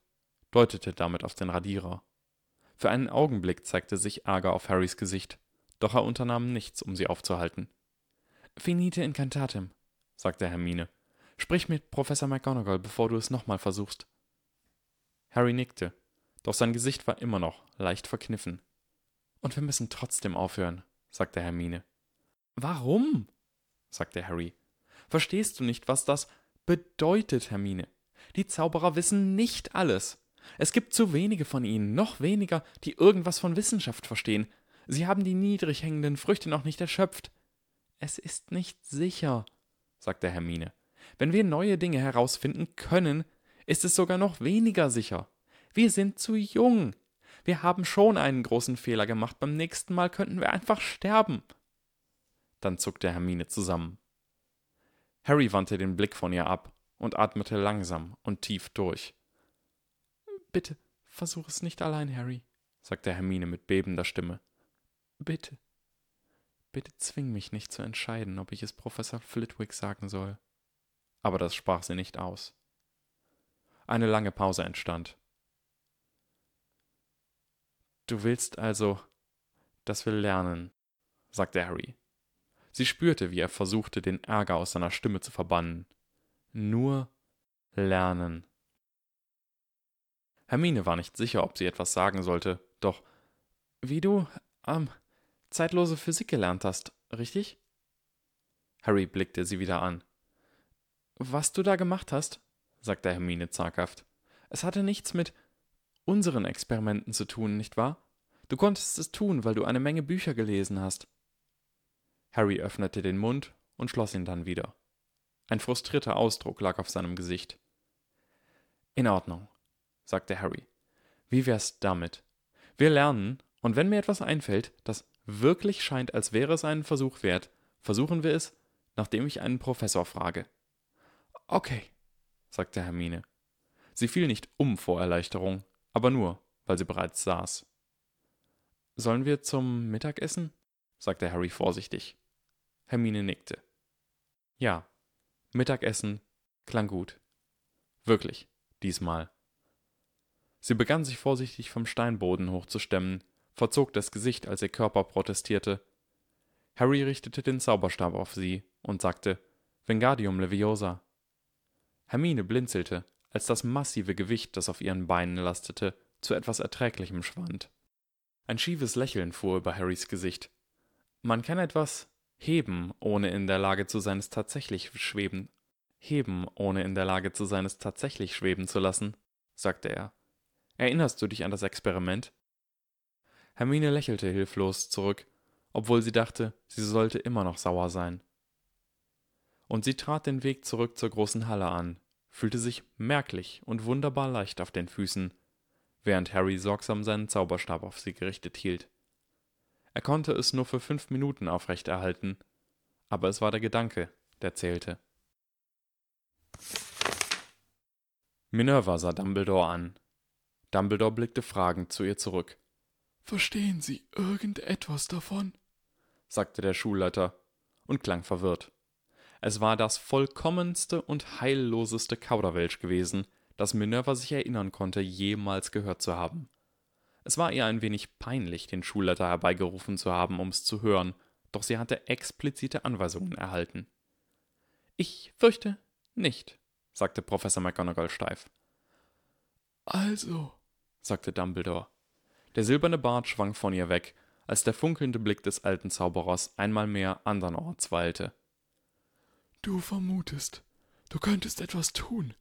deutete damit auf den Radierer. Für einen Augenblick zeigte sich Ärger auf Harrys Gesicht, doch er unternahm nichts, um sie aufzuhalten. Finite incantatem, sagte Hermine. Sprich mit Professor McGonagall, bevor du es nochmal versuchst. Harry nickte, doch sein Gesicht war immer noch leicht verkniffen. Und wir müssen trotzdem aufhören, sagte Hermine. Warum? Sagte Harry. Verstehst du nicht, was das bedeutet, Hermine? Die Zauberer wissen nicht alles. Es gibt zu wenige von ihnen, noch weniger, die irgendwas von Wissenschaft verstehen. Sie haben die niedrig hängenden Früchte noch nicht erschöpft. Es ist nicht sicher, sagte Hermine. Wenn wir neue Dinge herausfinden können, ist es sogar noch weniger sicher. Wir sind zu jung. Wir haben schon einen großen Fehler gemacht. Beim nächsten Mal könnten wir einfach sterben. Dann zuckte Hermine zusammen. Harry wandte den Blick von ihr ab und atmete langsam und tief durch. Bitte, versuch es nicht allein, Harry, sagte Hermine mit bebender Stimme. Bitte. Bitte zwing mich nicht zu entscheiden, ob ich es Professor Flitwick sagen soll. Aber das sprach sie nicht aus. Eine lange Pause entstand. Du willst also, dass wir lernen, sagte Harry. Sie spürte, wie er versuchte, den Ärger aus seiner Stimme zu verbannen. Nur lernen. Hermine war nicht sicher, ob sie etwas sagen sollte, doch wie du ähm, zeitlose Physik gelernt hast, richtig? Harry blickte sie wieder an. Was du da gemacht hast, sagte Hermine zaghaft, es hatte nichts mit unseren Experimenten zu tun, nicht wahr? Du konntest es tun, weil du eine Menge Bücher gelesen hast. Harry öffnete den Mund und schloss ihn dann wieder. Ein frustrierter Ausdruck lag auf seinem Gesicht. In Ordnung, sagte Harry. Wie wär's damit? Wir lernen, und wenn mir etwas einfällt, das wirklich scheint, als wäre es einen Versuch wert, versuchen wir es, nachdem ich einen Professor frage. Okay, sagte Hermine. Sie fiel nicht um vor Erleichterung, aber nur, weil sie bereits saß. Sollen wir zum Mittagessen? Sagte Harry vorsichtig. Hermine nickte. Ja, Mittagessen klang gut. Wirklich, diesmal. Sie begann sich vorsichtig vom Steinboden hochzustemmen, verzog das Gesicht, als ihr Körper protestierte. Harry richtete den Zauberstab auf sie und sagte Vengadium Leviosa. Hermine blinzelte, als das massive Gewicht, das auf ihren Beinen lastete, zu etwas Erträglichem schwand. Ein schiefes Lächeln fuhr über Harrys Gesicht. Man kann etwas heben, ohne in der Lage zu sein, es tatsächlich schweben. Heben, ohne in der Lage zu sein, es tatsächlich schweben zu lassen, sagte er. Erinnerst du dich an das Experiment? Hermine lächelte hilflos zurück, obwohl sie dachte, sie sollte immer noch sauer sein. und sie trat den Weg zurück zur großen Halle an, fühlte sich merklich und wunderbar leicht auf den Füßen, während Harry sorgsam seinen Zauberstab auf sie gerichtet hielt. Er konnte es nur für fünf Minuten aufrechterhalten, aber es war der Gedanke, der zählte. Minerva sah Dumbledore an. Dumbledore blickte fragend zu ihr zurück. Verstehen Sie irgendetwas davon? sagte der Schulleiter und klang verwirrt. Es war das vollkommenste und heilloseste Kauderwelsch gewesen, das Minerva sich erinnern konnte, jemals gehört zu haben. Es war ihr ein wenig peinlich, den Schulleiter herbeigerufen zu haben, um es zu hören, doch sie hatte explizite Anweisungen erhalten. Ich fürchte nicht, sagte Professor McGonagall steif. Also, sagte Dumbledore. Der silberne Bart schwang von ihr weg, als der funkelnde Blick des alten Zauberers einmal mehr andernorts weilte. Du vermutest, du könntest etwas tun,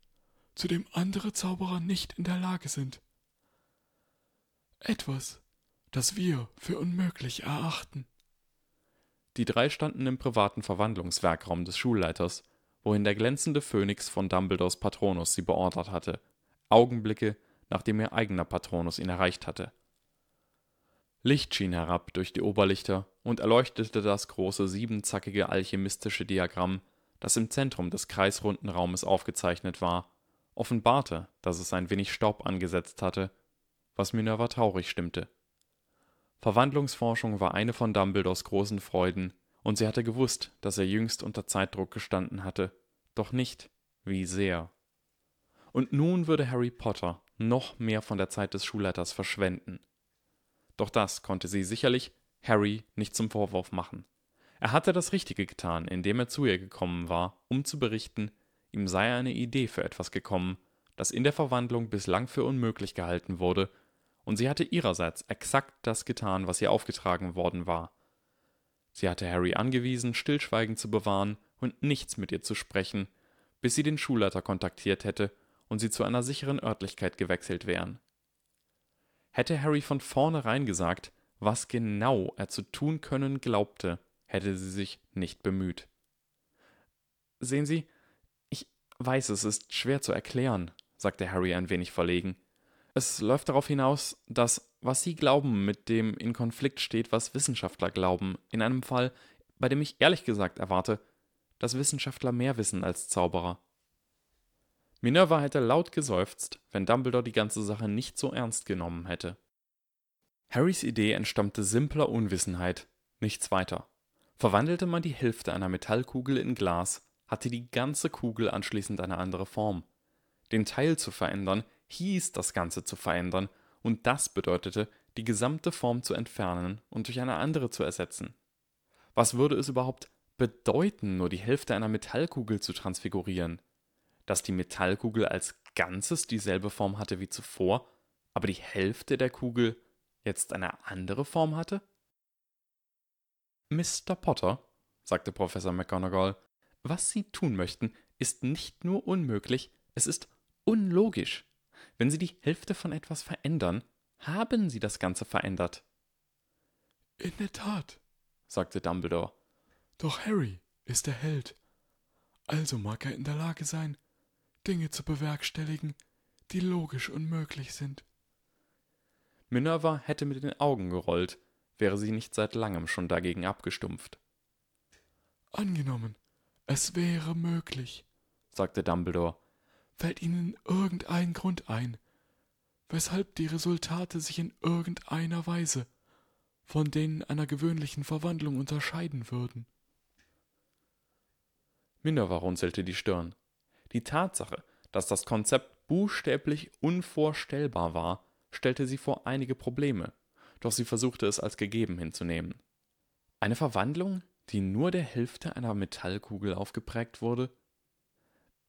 zu dem andere Zauberer nicht in der Lage sind. Etwas, das wir für unmöglich erachten. Die drei standen im privaten Verwandlungswerkraum des Schulleiters, wohin der glänzende Phönix von Dumbledores Patronus sie beordert hatte, Augenblicke, nachdem ihr eigener Patronus ihn erreicht hatte. Licht schien herab durch die Oberlichter und erleuchtete das große siebenzackige alchemistische Diagramm, das im Zentrum des kreisrunden Raumes aufgezeichnet war, offenbarte, dass es ein wenig Staub angesetzt hatte, was Minerva traurig stimmte. Verwandlungsforschung war eine von Dumbledores großen Freuden, und sie hatte gewusst, dass er jüngst unter Zeitdruck gestanden hatte, doch nicht, wie sehr. Und nun würde Harry Potter noch mehr von der Zeit des Schulleiters verschwenden. Doch das konnte sie sicherlich Harry nicht zum Vorwurf machen. Er hatte das Richtige getan, indem er zu ihr gekommen war, um zu berichten, ihm sei eine Idee für etwas gekommen, das in der Verwandlung bislang für unmöglich gehalten wurde, und sie hatte ihrerseits exakt das getan, was ihr aufgetragen worden war. Sie hatte Harry angewiesen, Stillschweigen zu bewahren und nichts mit ihr zu sprechen, bis sie den Schulleiter kontaktiert hätte und sie zu einer sicheren Örtlichkeit gewechselt wären. Hätte Harry von vornherein gesagt, was genau er zu tun können glaubte, hätte sie sich nicht bemüht. Sehen Sie, ich weiß, es ist schwer zu erklären, sagte Harry ein wenig verlegen. Es läuft darauf hinaus, dass was Sie glauben mit dem in Konflikt steht, was Wissenschaftler glauben, in einem Fall, bei dem ich ehrlich gesagt erwarte, dass Wissenschaftler mehr wissen als Zauberer. Minerva hätte laut geseufzt, wenn Dumbledore die ganze Sache nicht so ernst genommen hätte. Harrys Idee entstammte simpler Unwissenheit, nichts weiter. Verwandelte man die Hälfte einer Metallkugel in Glas, hatte die ganze Kugel anschließend eine andere Form. Den Teil zu verändern, hieß das Ganze zu verändern, und das bedeutete, die gesamte Form zu entfernen und durch eine andere zu ersetzen. Was würde es überhaupt bedeuten, nur die Hälfte einer Metallkugel zu transfigurieren? Dass die Metallkugel als Ganzes dieselbe Form hatte wie zuvor, aber die Hälfte der Kugel jetzt eine andere Form hatte? Mr. Potter, sagte Professor McGonagall, was Sie tun möchten, ist nicht nur unmöglich, es ist unlogisch. Wenn Sie die Hälfte von etwas verändern, haben Sie das Ganze verändert. In der Tat, sagte Dumbledore. Doch Harry ist der Held. Also mag er in der Lage sein, Dinge zu bewerkstelligen, die logisch unmöglich sind. Minerva hätte mit den Augen gerollt, wäre sie nicht seit langem schon dagegen abgestumpft. Angenommen, es wäre möglich, sagte Dumbledore. Fällt Ihnen irgendein Grund ein, weshalb die Resultate sich in irgendeiner Weise von denen einer gewöhnlichen Verwandlung unterscheiden würden? Minerva runzelte die Stirn. Die Tatsache, dass das Konzept buchstäblich unvorstellbar war, stellte sie vor einige Probleme, doch sie versuchte es als gegeben hinzunehmen. Eine Verwandlung, die nur der Hälfte einer Metallkugel aufgeprägt wurde?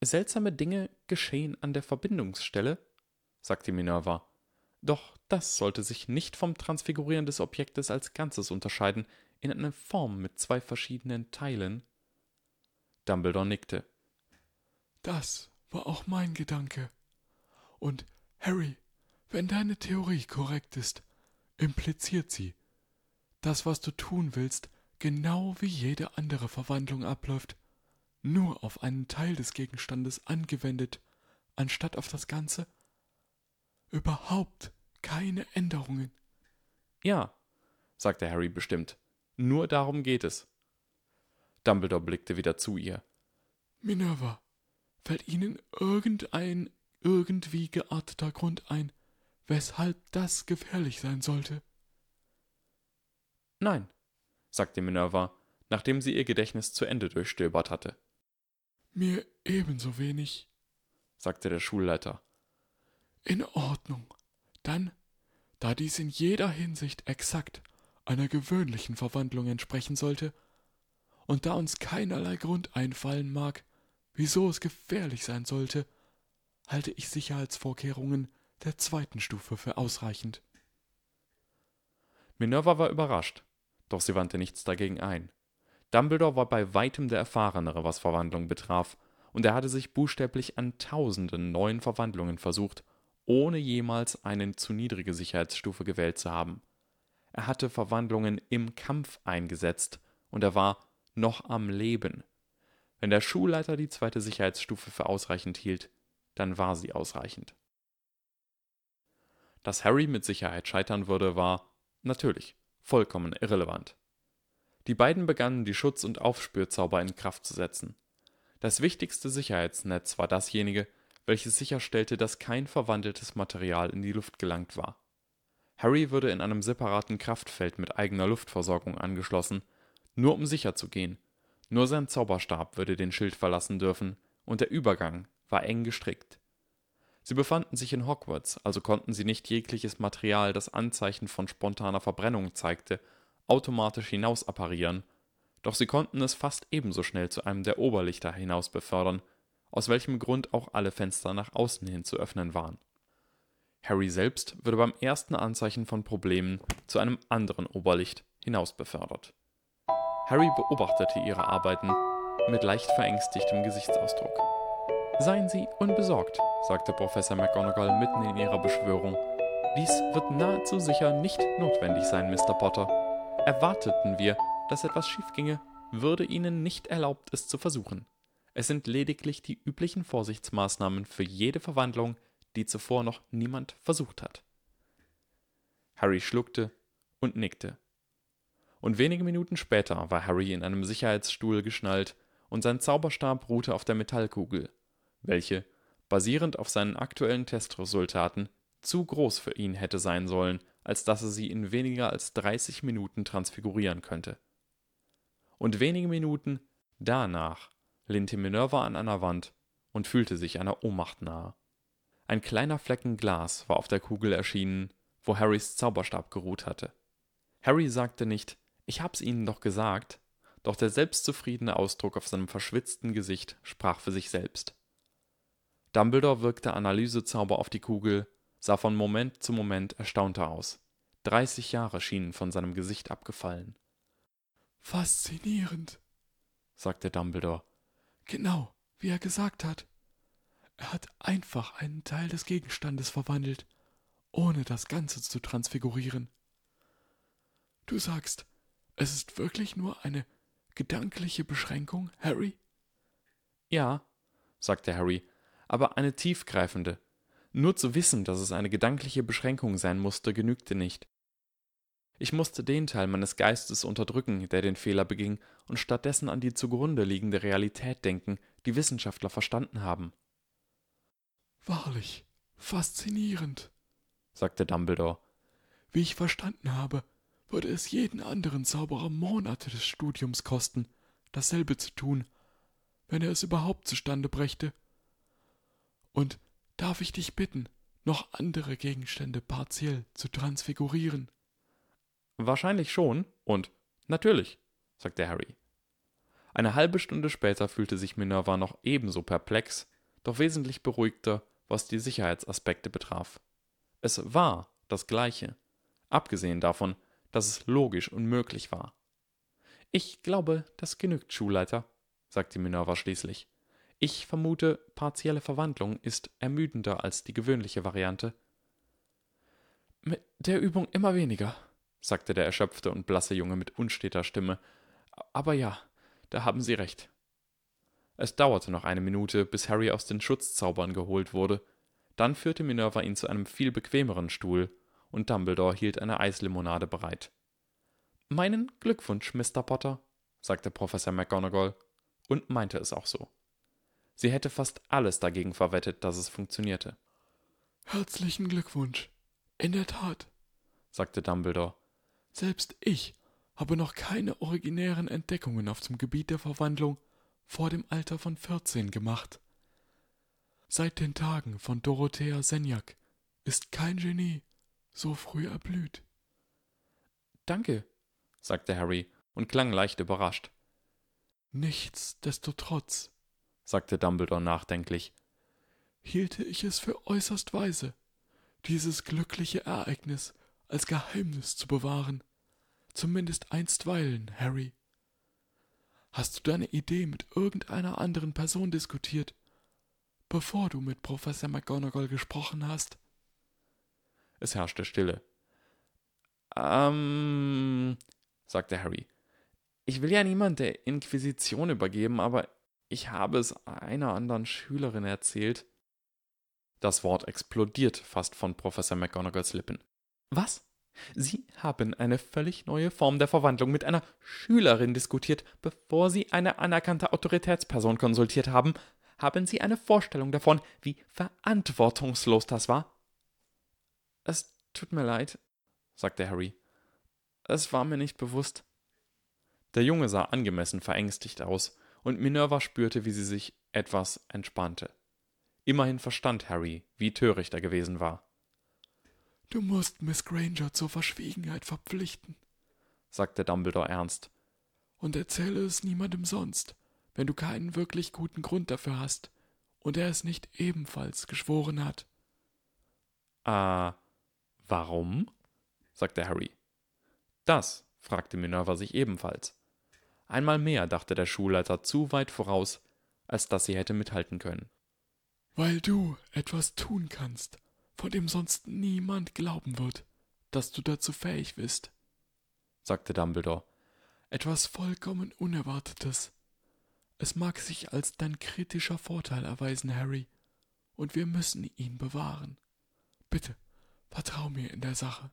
Seltsame Dinge geschehen an der Verbindungsstelle, sagte Minerva. Doch das sollte sich nicht vom Transfigurieren des Objektes als Ganzes unterscheiden, in eine Form mit zwei verschiedenen Teilen. Dumbledore nickte. Das war auch mein Gedanke. Und Harry, wenn deine Theorie korrekt ist, impliziert sie. Das, was du tun willst, genau wie jede andere Verwandlung abläuft, nur auf einen Teil des Gegenstandes angewendet, anstatt auf das Ganze? Überhaupt keine Änderungen. Ja, sagte Harry bestimmt. Nur darum geht es. Dumbledore blickte wieder zu ihr. Minerva, fällt Ihnen irgendein irgendwie gearteter Grund ein, weshalb das gefährlich sein sollte? Nein, sagte Minerva, nachdem sie ihr Gedächtnis zu Ende durchstöbert hatte. Mir ebenso wenig, sagte der Schulleiter. In Ordnung. Dann, da dies in jeder Hinsicht exakt einer gewöhnlichen Verwandlung entsprechen sollte, und da uns keinerlei Grund einfallen mag, wieso es gefährlich sein sollte, halte ich Sicherheitsvorkehrungen der zweiten Stufe für ausreichend. Minerva war überrascht, doch sie wandte nichts dagegen ein. Dumbledore war bei weitem der Erfahrenere, was Verwandlung betraf, und er hatte sich buchstäblich an tausenden neuen Verwandlungen versucht, ohne jemals eine zu niedrige Sicherheitsstufe gewählt zu haben. Er hatte Verwandlungen im Kampf eingesetzt, und er war noch am Leben. Wenn der Schulleiter die zweite Sicherheitsstufe für ausreichend hielt, dann war sie ausreichend. Dass Harry mit Sicherheit scheitern würde, war, natürlich, vollkommen irrelevant. Die beiden begannen, die Schutz- und Aufspürzauber in Kraft zu setzen. Das wichtigste Sicherheitsnetz war dasjenige, welches sicherstellte, dass kein verwandeltes Material in die Luft gelangt war. Harry würde in einem separaten Kraftfeld mit eigener Luftversorgung angeschlossen, nur um sicher zu gehen. Nur sein Zauberstab würde den Schild verlassen dürfen, und der Übergang war eng gestrickt. Sie befanden sich in Hogwarts, also konnten sie nicht jegliches Material, das Anzeichen von spontaner Verbrennung zeigte, automatisch hinausapparieren, doch sie konnten es fast ebenso schnell zu einem der Oberlichter hinaus befördern, aus welchem Grund auch alle Fenster nach außen hin zu öffnen waren. Harry selbst würde beim ersten Anzeichen von Problemen zu einem anderen Oberlicht hinaus befördert. Harry beobachtete ihre Arbeiten mit leicht verängstigtem Gesichtsausdruck. Seien Sie unbesorgt, sagte Professor McGonagall mitten in ihrer Beschwörung. Dies wird nahezu sicher nicht notwendig sein, Mr. Potter. Erwarteten wir, dass etwas schiefginge, würde Ihnen nicht erlaubt, es zu versuchen. Es sind lediglich die üblichen Vorsichtsmaßnahmen für jede Verwandlung, die zuvor noch niemand versucht hat. Harry schluckte und nickte. Und wenige Minuten später war Harry in einem Sicherheitsstuhl geschnallt und sein Zauberstab ruhte auf der Metallkugel, welche, basierend auf seinen aktuellen Testresultaten, zu groß für ihn hätte sein sollen, als dass er sie in weniger als 30 Minuten transfigurieren könnte. Und wenige Minuten danach lehnte Minerva an einer Wand und fühlte sich einer Ohnmacht nahe. Ein kleiner Flecken Glas war auf der Kugel erschienen, wo Harrys Zauberstab geruht hatte. Harry sagte nicht, ich hab's Ihnen doch gesagt, doch der selbstzufriedene Ausdruck auf seinem verschwitzten Gesicht sprach für sich selbst. Dumbledore wirkte Analysezauber auf die Kugel sah von Moment zu Moment erstaunter aus. Dreißig Jahre schienen von seinem Gesicht abgefallen. Faszinierend, sagte Dumbledore. Genau, wie er gesagt hat. Er hat einfach einen Teil des Gegenstandes verwandelt, ohne das Ganze zu transfigurieren. Du sagst, es ist wirklich nur eine gedankliche Beschränkung, Harry? Ja, sagte Harry, aber eine tiefgreifende, nur zu wissen, dass es eine gedankliche Beschränkung sein musste, genügte nicht. Ich musste den Teil meines Geistes unterdrücken, der den Fehler beging, und stattdessen an die zugrunde liegende Realität denken, die Wissenschaftler verstanden haben. Wahrlich, faszinierend, sagte Dumbledore. Wie ich verstanden habe, würde es jeden anderen Zauberer Monate des Studiums kosten, dasselbe zu tun, wenn er es überhaupt zustande brächte. Und Darf ich dich bitten, noch andere Gegenstände partiell zu transfigurieren? Wahrscheinlich schon und natürlich, sagte Harry. Eine halbe Stunde später fühlte sich Minerva noch ebenso perplex, doch wesentlich beruhigter, was die Sicherheitsaspekte betraf. Es war das Gleiche, abgesehen davon, dass es logisch unmöglich war. Ich glaube, das genügt, Schulleiter, sagte Minerva schließlich. Ich vermute, partielle Verwandlung ist ermüdender als die gewöhnliche Variante. Mit der Übung immer weniger, sagte der erschöpfte und blasse Junge mit unsteter Stimme. Aber ja, da haben Sie recht. Es dauerte noch eine Minute, bis Harry aus den Schutzzaubern geholt wurde. Dann führte Minerva ihn zu einem viel bequemeren Stuhl, und Dumbledore hielt eine Eislimonade bereit. Meinen Glückwunsch, Mr. Potter, sagte Professor McGonagall und meinte es auch so. Sie hätte fast alles dagegen verwettet, dass es funktionierte. Herzlichen Glückwunsch. In der Tat, sagte Dumbledore. Selbst ich habe noch keine originären Entdeckungen auf dem Gebiet der Verwandlung vor dem Alter von 14 gemacht. Seit den Tagen von Dorothea Senjak ist kein Genie so früh erblüht. Danke, sagte Harry und klang leicht überrascht. Nichtsdestotrotz, sagte Dumbledore nachdenklich, hielte ich es für äußerst weise, dieses glückliche Ereignis als Geheimnis zu bewahren, zumindest einstweilen, Harry. Hast du deine Idee mit irgendeiner anderen Person diskutiert, bevor du mit Professor McGonagall gesprochen hast? Es herrschte Stille. Ähm, sagte Harry. Ich will ja niemand der Inquisition übergeben, aber ich habe es einer anderen Schülerin erzählt. Das Wort explodiert fast von Professor McGonagalls Lippen. Was? Sie haben eine völlig neue Form der Verwandlung mit einer Schülerin diskutiert, bevor Sie eine anerkannte Autoritätsperson konsultiert haben. Haben Sie eine Vorstellung davon, wie verantwortungslos das war? Es tut mir leid, sagte Harry. Es war mir nicht bewusst. Der Junge sah angemessen verängstigt aus, und Minerva spürte, wie sie sich etwas entspannte. Immerhin verstand Harry, wie töricht er gewesen war. Du musst Miss Granger zur Verschwiegenheit verpflichten, sagte Dumbledore ernst. Und erzähle es niemandem sonst, wenn du keinen wirklich guten Grund dafür hast und er es nicht ebenfalls geschworen hat. Ah, warum? sagte Harry. Das fragte Minerva sich ebenfalls. Einmal mehr dachte der Schulleiter zu weit voraus, als dass sie hätte mithalten können. Weil du etwas tun kannst, von dem sonst niemand glauben wird, dass du dazu fähig bist, sagte Dumbledore. Etwas vollkommen Unerwartetes. Es mag sich als dein kritischer Vorteil erweisen, Harry, und wir müssen ihn bewahren. Bitte, vertrau mir in der Sache.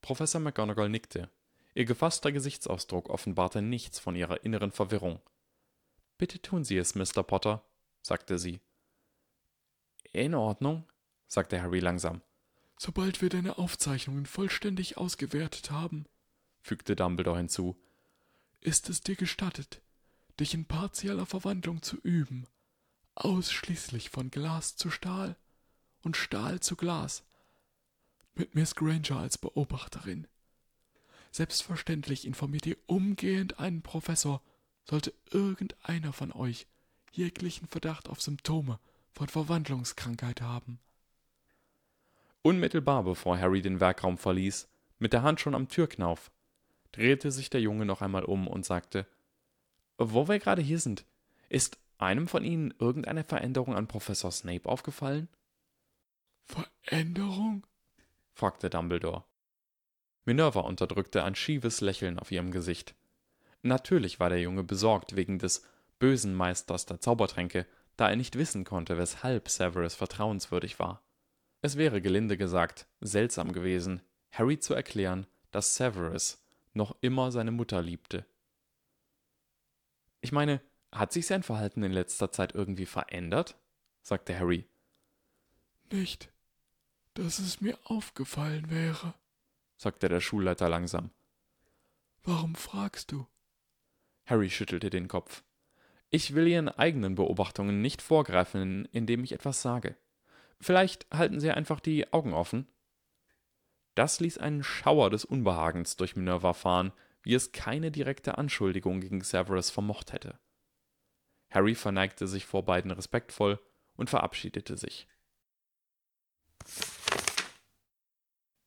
Professor McGonagall nickte. Ihr gefasster Gesichtsausdruck offenbarte nichts von ihrer inneren Verwirrung. Bitte tun Sie es, Mr. Potter, sagte sie. In Ordnung, sagte Harry langsam. Sobald wir deine Aufzeichnungen vollständig ausgewertet haben, fügte Dumbledore hinzu, ist es dir gestattet, dich in partieller Verwandlung zu üben, ausschließlich von Glas zu Stahl und Stahl zu Glas, mit Miss Granger als Beobachterin. Selbstverständlich informiert ihr umgehend einen Professor, sollte irgendeiner von euch jeglichen Verdacht auf Symptome von Verwandlungskrankheit haben. Unmittelbar bevor Harry den Werkraum verließ, mit der Hand schon am Türknauf, drehte sich der Junge noch einmal um und sagte Wo wir gerade hier sind, ist einem von Ihnen irgendeine Veränderung an Professor Snape aufgefallen? Veränderung? fragte Dumbledore. Minerva unterdrückte ein schiefes Lächeln auf ihrem Gesicht. Natürlich war der Junge besorgt wegen des bösen Meisters der Zaubertränke, da er nicht wissen konnte, weshalb Severus vertrauenswürdig war. Es wäre gelinde gesagt seltsam gewesen, Harry zu erklären, dass Severus noch immer seine Mutter liebte. Ich meine, hat sich sein Verhalten in letzter Zeit irgendwie verändert? sagte Harry. Nicht, dass es mir aufgefallen wäre, sagte der Schulleiter langsam. Warum fragst du? Harry schüttelte den Kopf. Ich will Ihren eigenen Beobachtungen nicht vorgreifen, indem ich etwas sage. Vielleicht halten Sie einfach die Augen offen. Das ließ einen Schauer des Unbehagens durch Minerva fahren, wie es keine direkte Anschuldigung gegen Severus vermocht hätte. Harry verneigte sich vor beiden respektvoll und verabschiedete sich.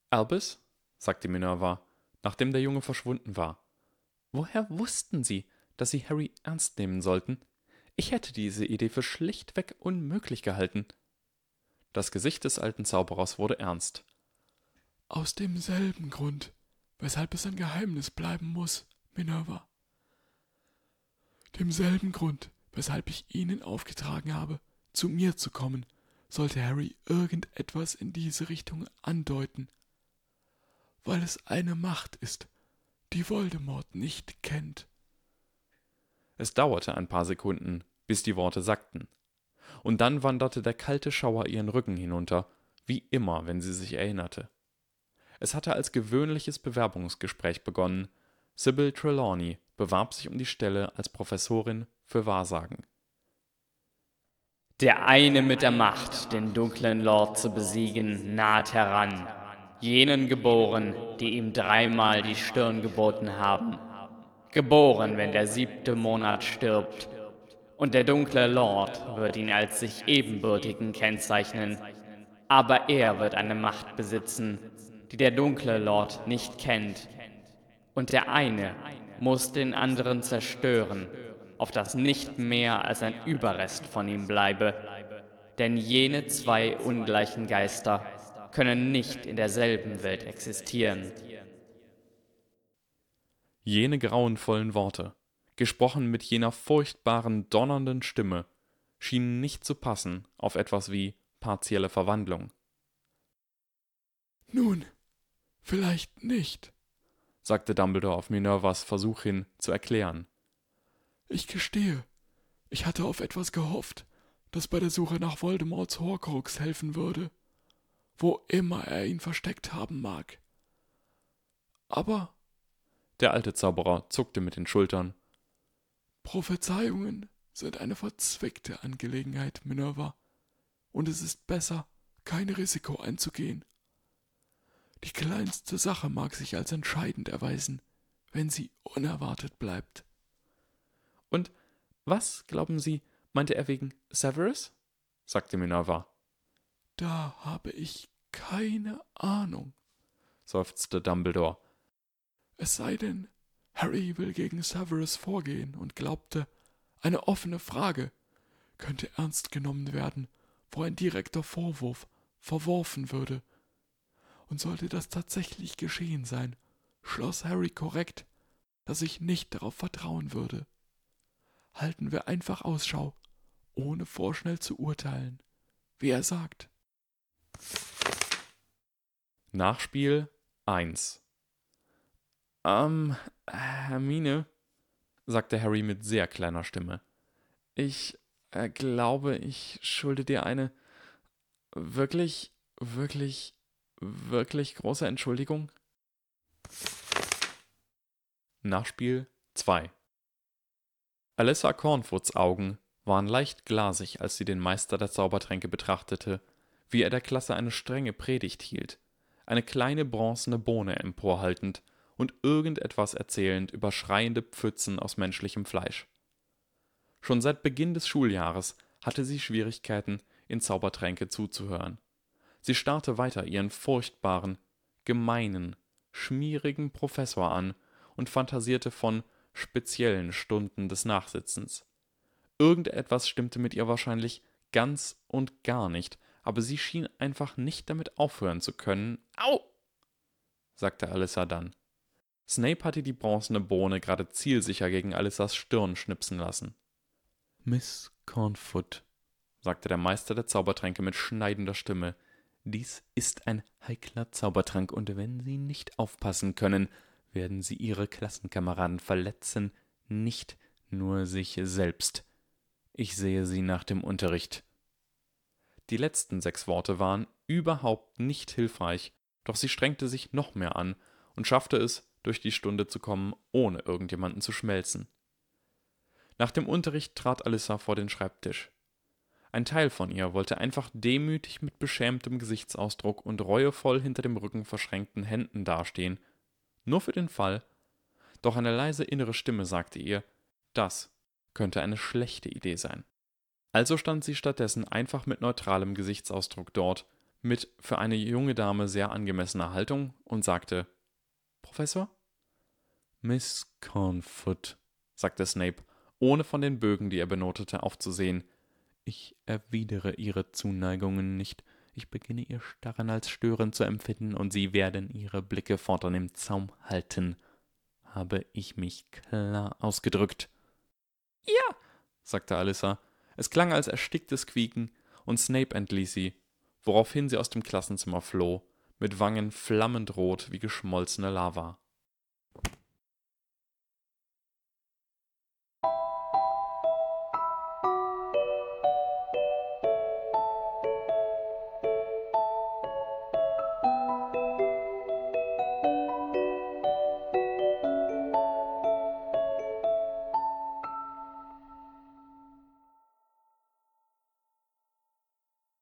Albus? Sagte Minerva, nachdem der Junge verschwunden war. Woher wussten Sie, dass Sie Harry ernst nehmen sollten? Ich hätte diese Idee für schlichtweg unmöglich gehalten. Das Gesicht des alten Zauberers wurde ernst. Aus demselben Grund, weshalb es ein Geheimnis bleiben muss, Minerva. Demselben Grund, weshalb ich Ihnen aufgetragen habe, zu mir zu kommen, sollte Harry irgendetwas in diese Richtung andeuten. Weil es eine Macht ist, die Voldemort nicht kennt. Es dauerte ein paar Sekunden, bis die Worte sackten. Und dann wanderte der kalte Schauer ihren Rücken hinunter, wie immer, wenn sie sich erinnerte. Es hatte als gewöhnliches Bewerbungsgespräch begonnen. Sybil Trelawney bewarb sich um die Stelle als Professorin für Wahrsagen. Der eine mit der Macht, den dunklen Lord zu besiegen, naht heran. Jenen geboren, die ihm dreimal die Stirn geboten haben. Geboren, wenn der siebte Monat stirbt. Und der dunkle Lord wird ihn als sich ebenbürtigen kennzeichnen. Aber er wird eine Macht besitzen, die der dunkle Lord nicht kennt. Und der eine muss den anderen zerstören, auf das nicht mehr als ein Überrest von ihm bleibe. Denn jene zwei ungleichen Geister können nicht in derselben Welt existieren. Jene grauenvollen Worte, gesprochen mit jener furchtbaren, donnernden Stimme, schienen nicht zu passen auf etwas wie partielle Verwandlung. Nun, vielleicht nicht, sagte Dumbledore auf Minervas Versuch hin zu erklären. Ich gestehe, ich hatte auf etwas gehofft, das bei der Suche nach Voldemorts Horcrux helfen würde, wo immer er ihn versteckt haben mag. Aber der alte Zauberer zuckte mit den Schultern. Prophezeiungen sind eine verzwickte Angelegenheit, Minerva, und es ist besser, kein Risiko einzugehen. Die kleinste Sache mag sich als entscheidend erweisen, wenn sie unerwartet bleibt. Und was, glauben Sie, meinte er wegen Severus? sagte Minerva. Da habe ich keine Ahnung, seufzte Dumbledore. Es sei denn, Harry will gegen Severus vorgehen und glaubte, eine offene Frage könnte ernst genommen werden, wo ein direkter Vorwurf verworfen würde. Und sollte das tatsächlich geschehen sein, schloss Harry korrekt, dass ich nicht darauf vertrauen würde. Halten wir einfach Ausschau, ohne vorschnell zu urteilen, wie er sagt. Nachspiel 1 ähm, Hermine, sagte Harry mit sehr kleiner Stimme. Ich äh, glaube, ich schulde dir eine wirklich, wirklich, wirklich große Entschuldigung. Nachspiel 2 Alyssa Cornwoods Augen waren leicht glasig, als sie den Meister der Zaubertränke betrachtete, wie er der Klasse eine strenge Predigt hielt, eine kleine bronzene Bohne emporhaltend und irgendetwas erzählend über schreiende Pfützen aus menschlichem Fleisch. Schon seit Beginn des Schuljahres hatte sie Schwierigkeiten, in Zaubertränke zuzuhören. Sie starrte weiter ihren furchtbaren, gemeinen, schmierigen Professor an und fantasierte von speziellen Stunden des Nachsitzens. Irgendetwas stimmte mit ihr wahrscheinlich ganz und gar nicht, aber sie schien einfach nicht damit aufhören zu können. Au! sagte Alyssa dann. Snape hatte die bronzene Bohne gerade zielsicher gegen Alissas Stirn schnipsen lassen. Miss Cornfoot, sagte der Meister der Zaubertränke mit schneidender Stimme, dies ist ein heikler Zaubertrank, und wenn Sie nicht aufpassen können, werden Sie Ihre Klassenkameraden verletzen, nicht nur sich selbst. Ich sehe Sie nach dem Unterricht. Die letzten sechs Worte waren überhaupt nicht hilfreich, doch sie strengte sich noch mehr an und schaffte es, durch die Stunde zu kommen, ohne irgendjemanden zu schmelzen. Nach dem Unterricht trat Alissa vor den Schreibtisch. Ein Teil von ihr wollte einfach demütig mit beschämtem Gesichtsausdruck und reuevoll hinter dem Rücken verschränkten Händen dastehen, nur für den Fall, doch eine leise innere Stimme sagte ihr, das könnte eine schlechte Idee sein. Also stand sie stattdessen einfach mit neutralem Gesichtsausdruck dort, mit für eine junge Dame sehr angemessener Haltung und sagte Professor? Miss Cornfoot, sagte Snape, ohne von den Bögen, die er benotete, aufzusehen. Ich erwidere Ihre Zuneigungen nicht. Ich beginne Ihr Starren als störend zu empfinden, und Sie werden Ihre Blicke fortan im Zaum halten. Habe ich mich klar ausgedrückt? Ja, sagte Alyssa. Es klang als ersticktes Quieken, und Snape entließ sie, woraufhin sie aus dem Klassenzimmer floh, mit Wangen flammend rot wie geschmolzene Lava.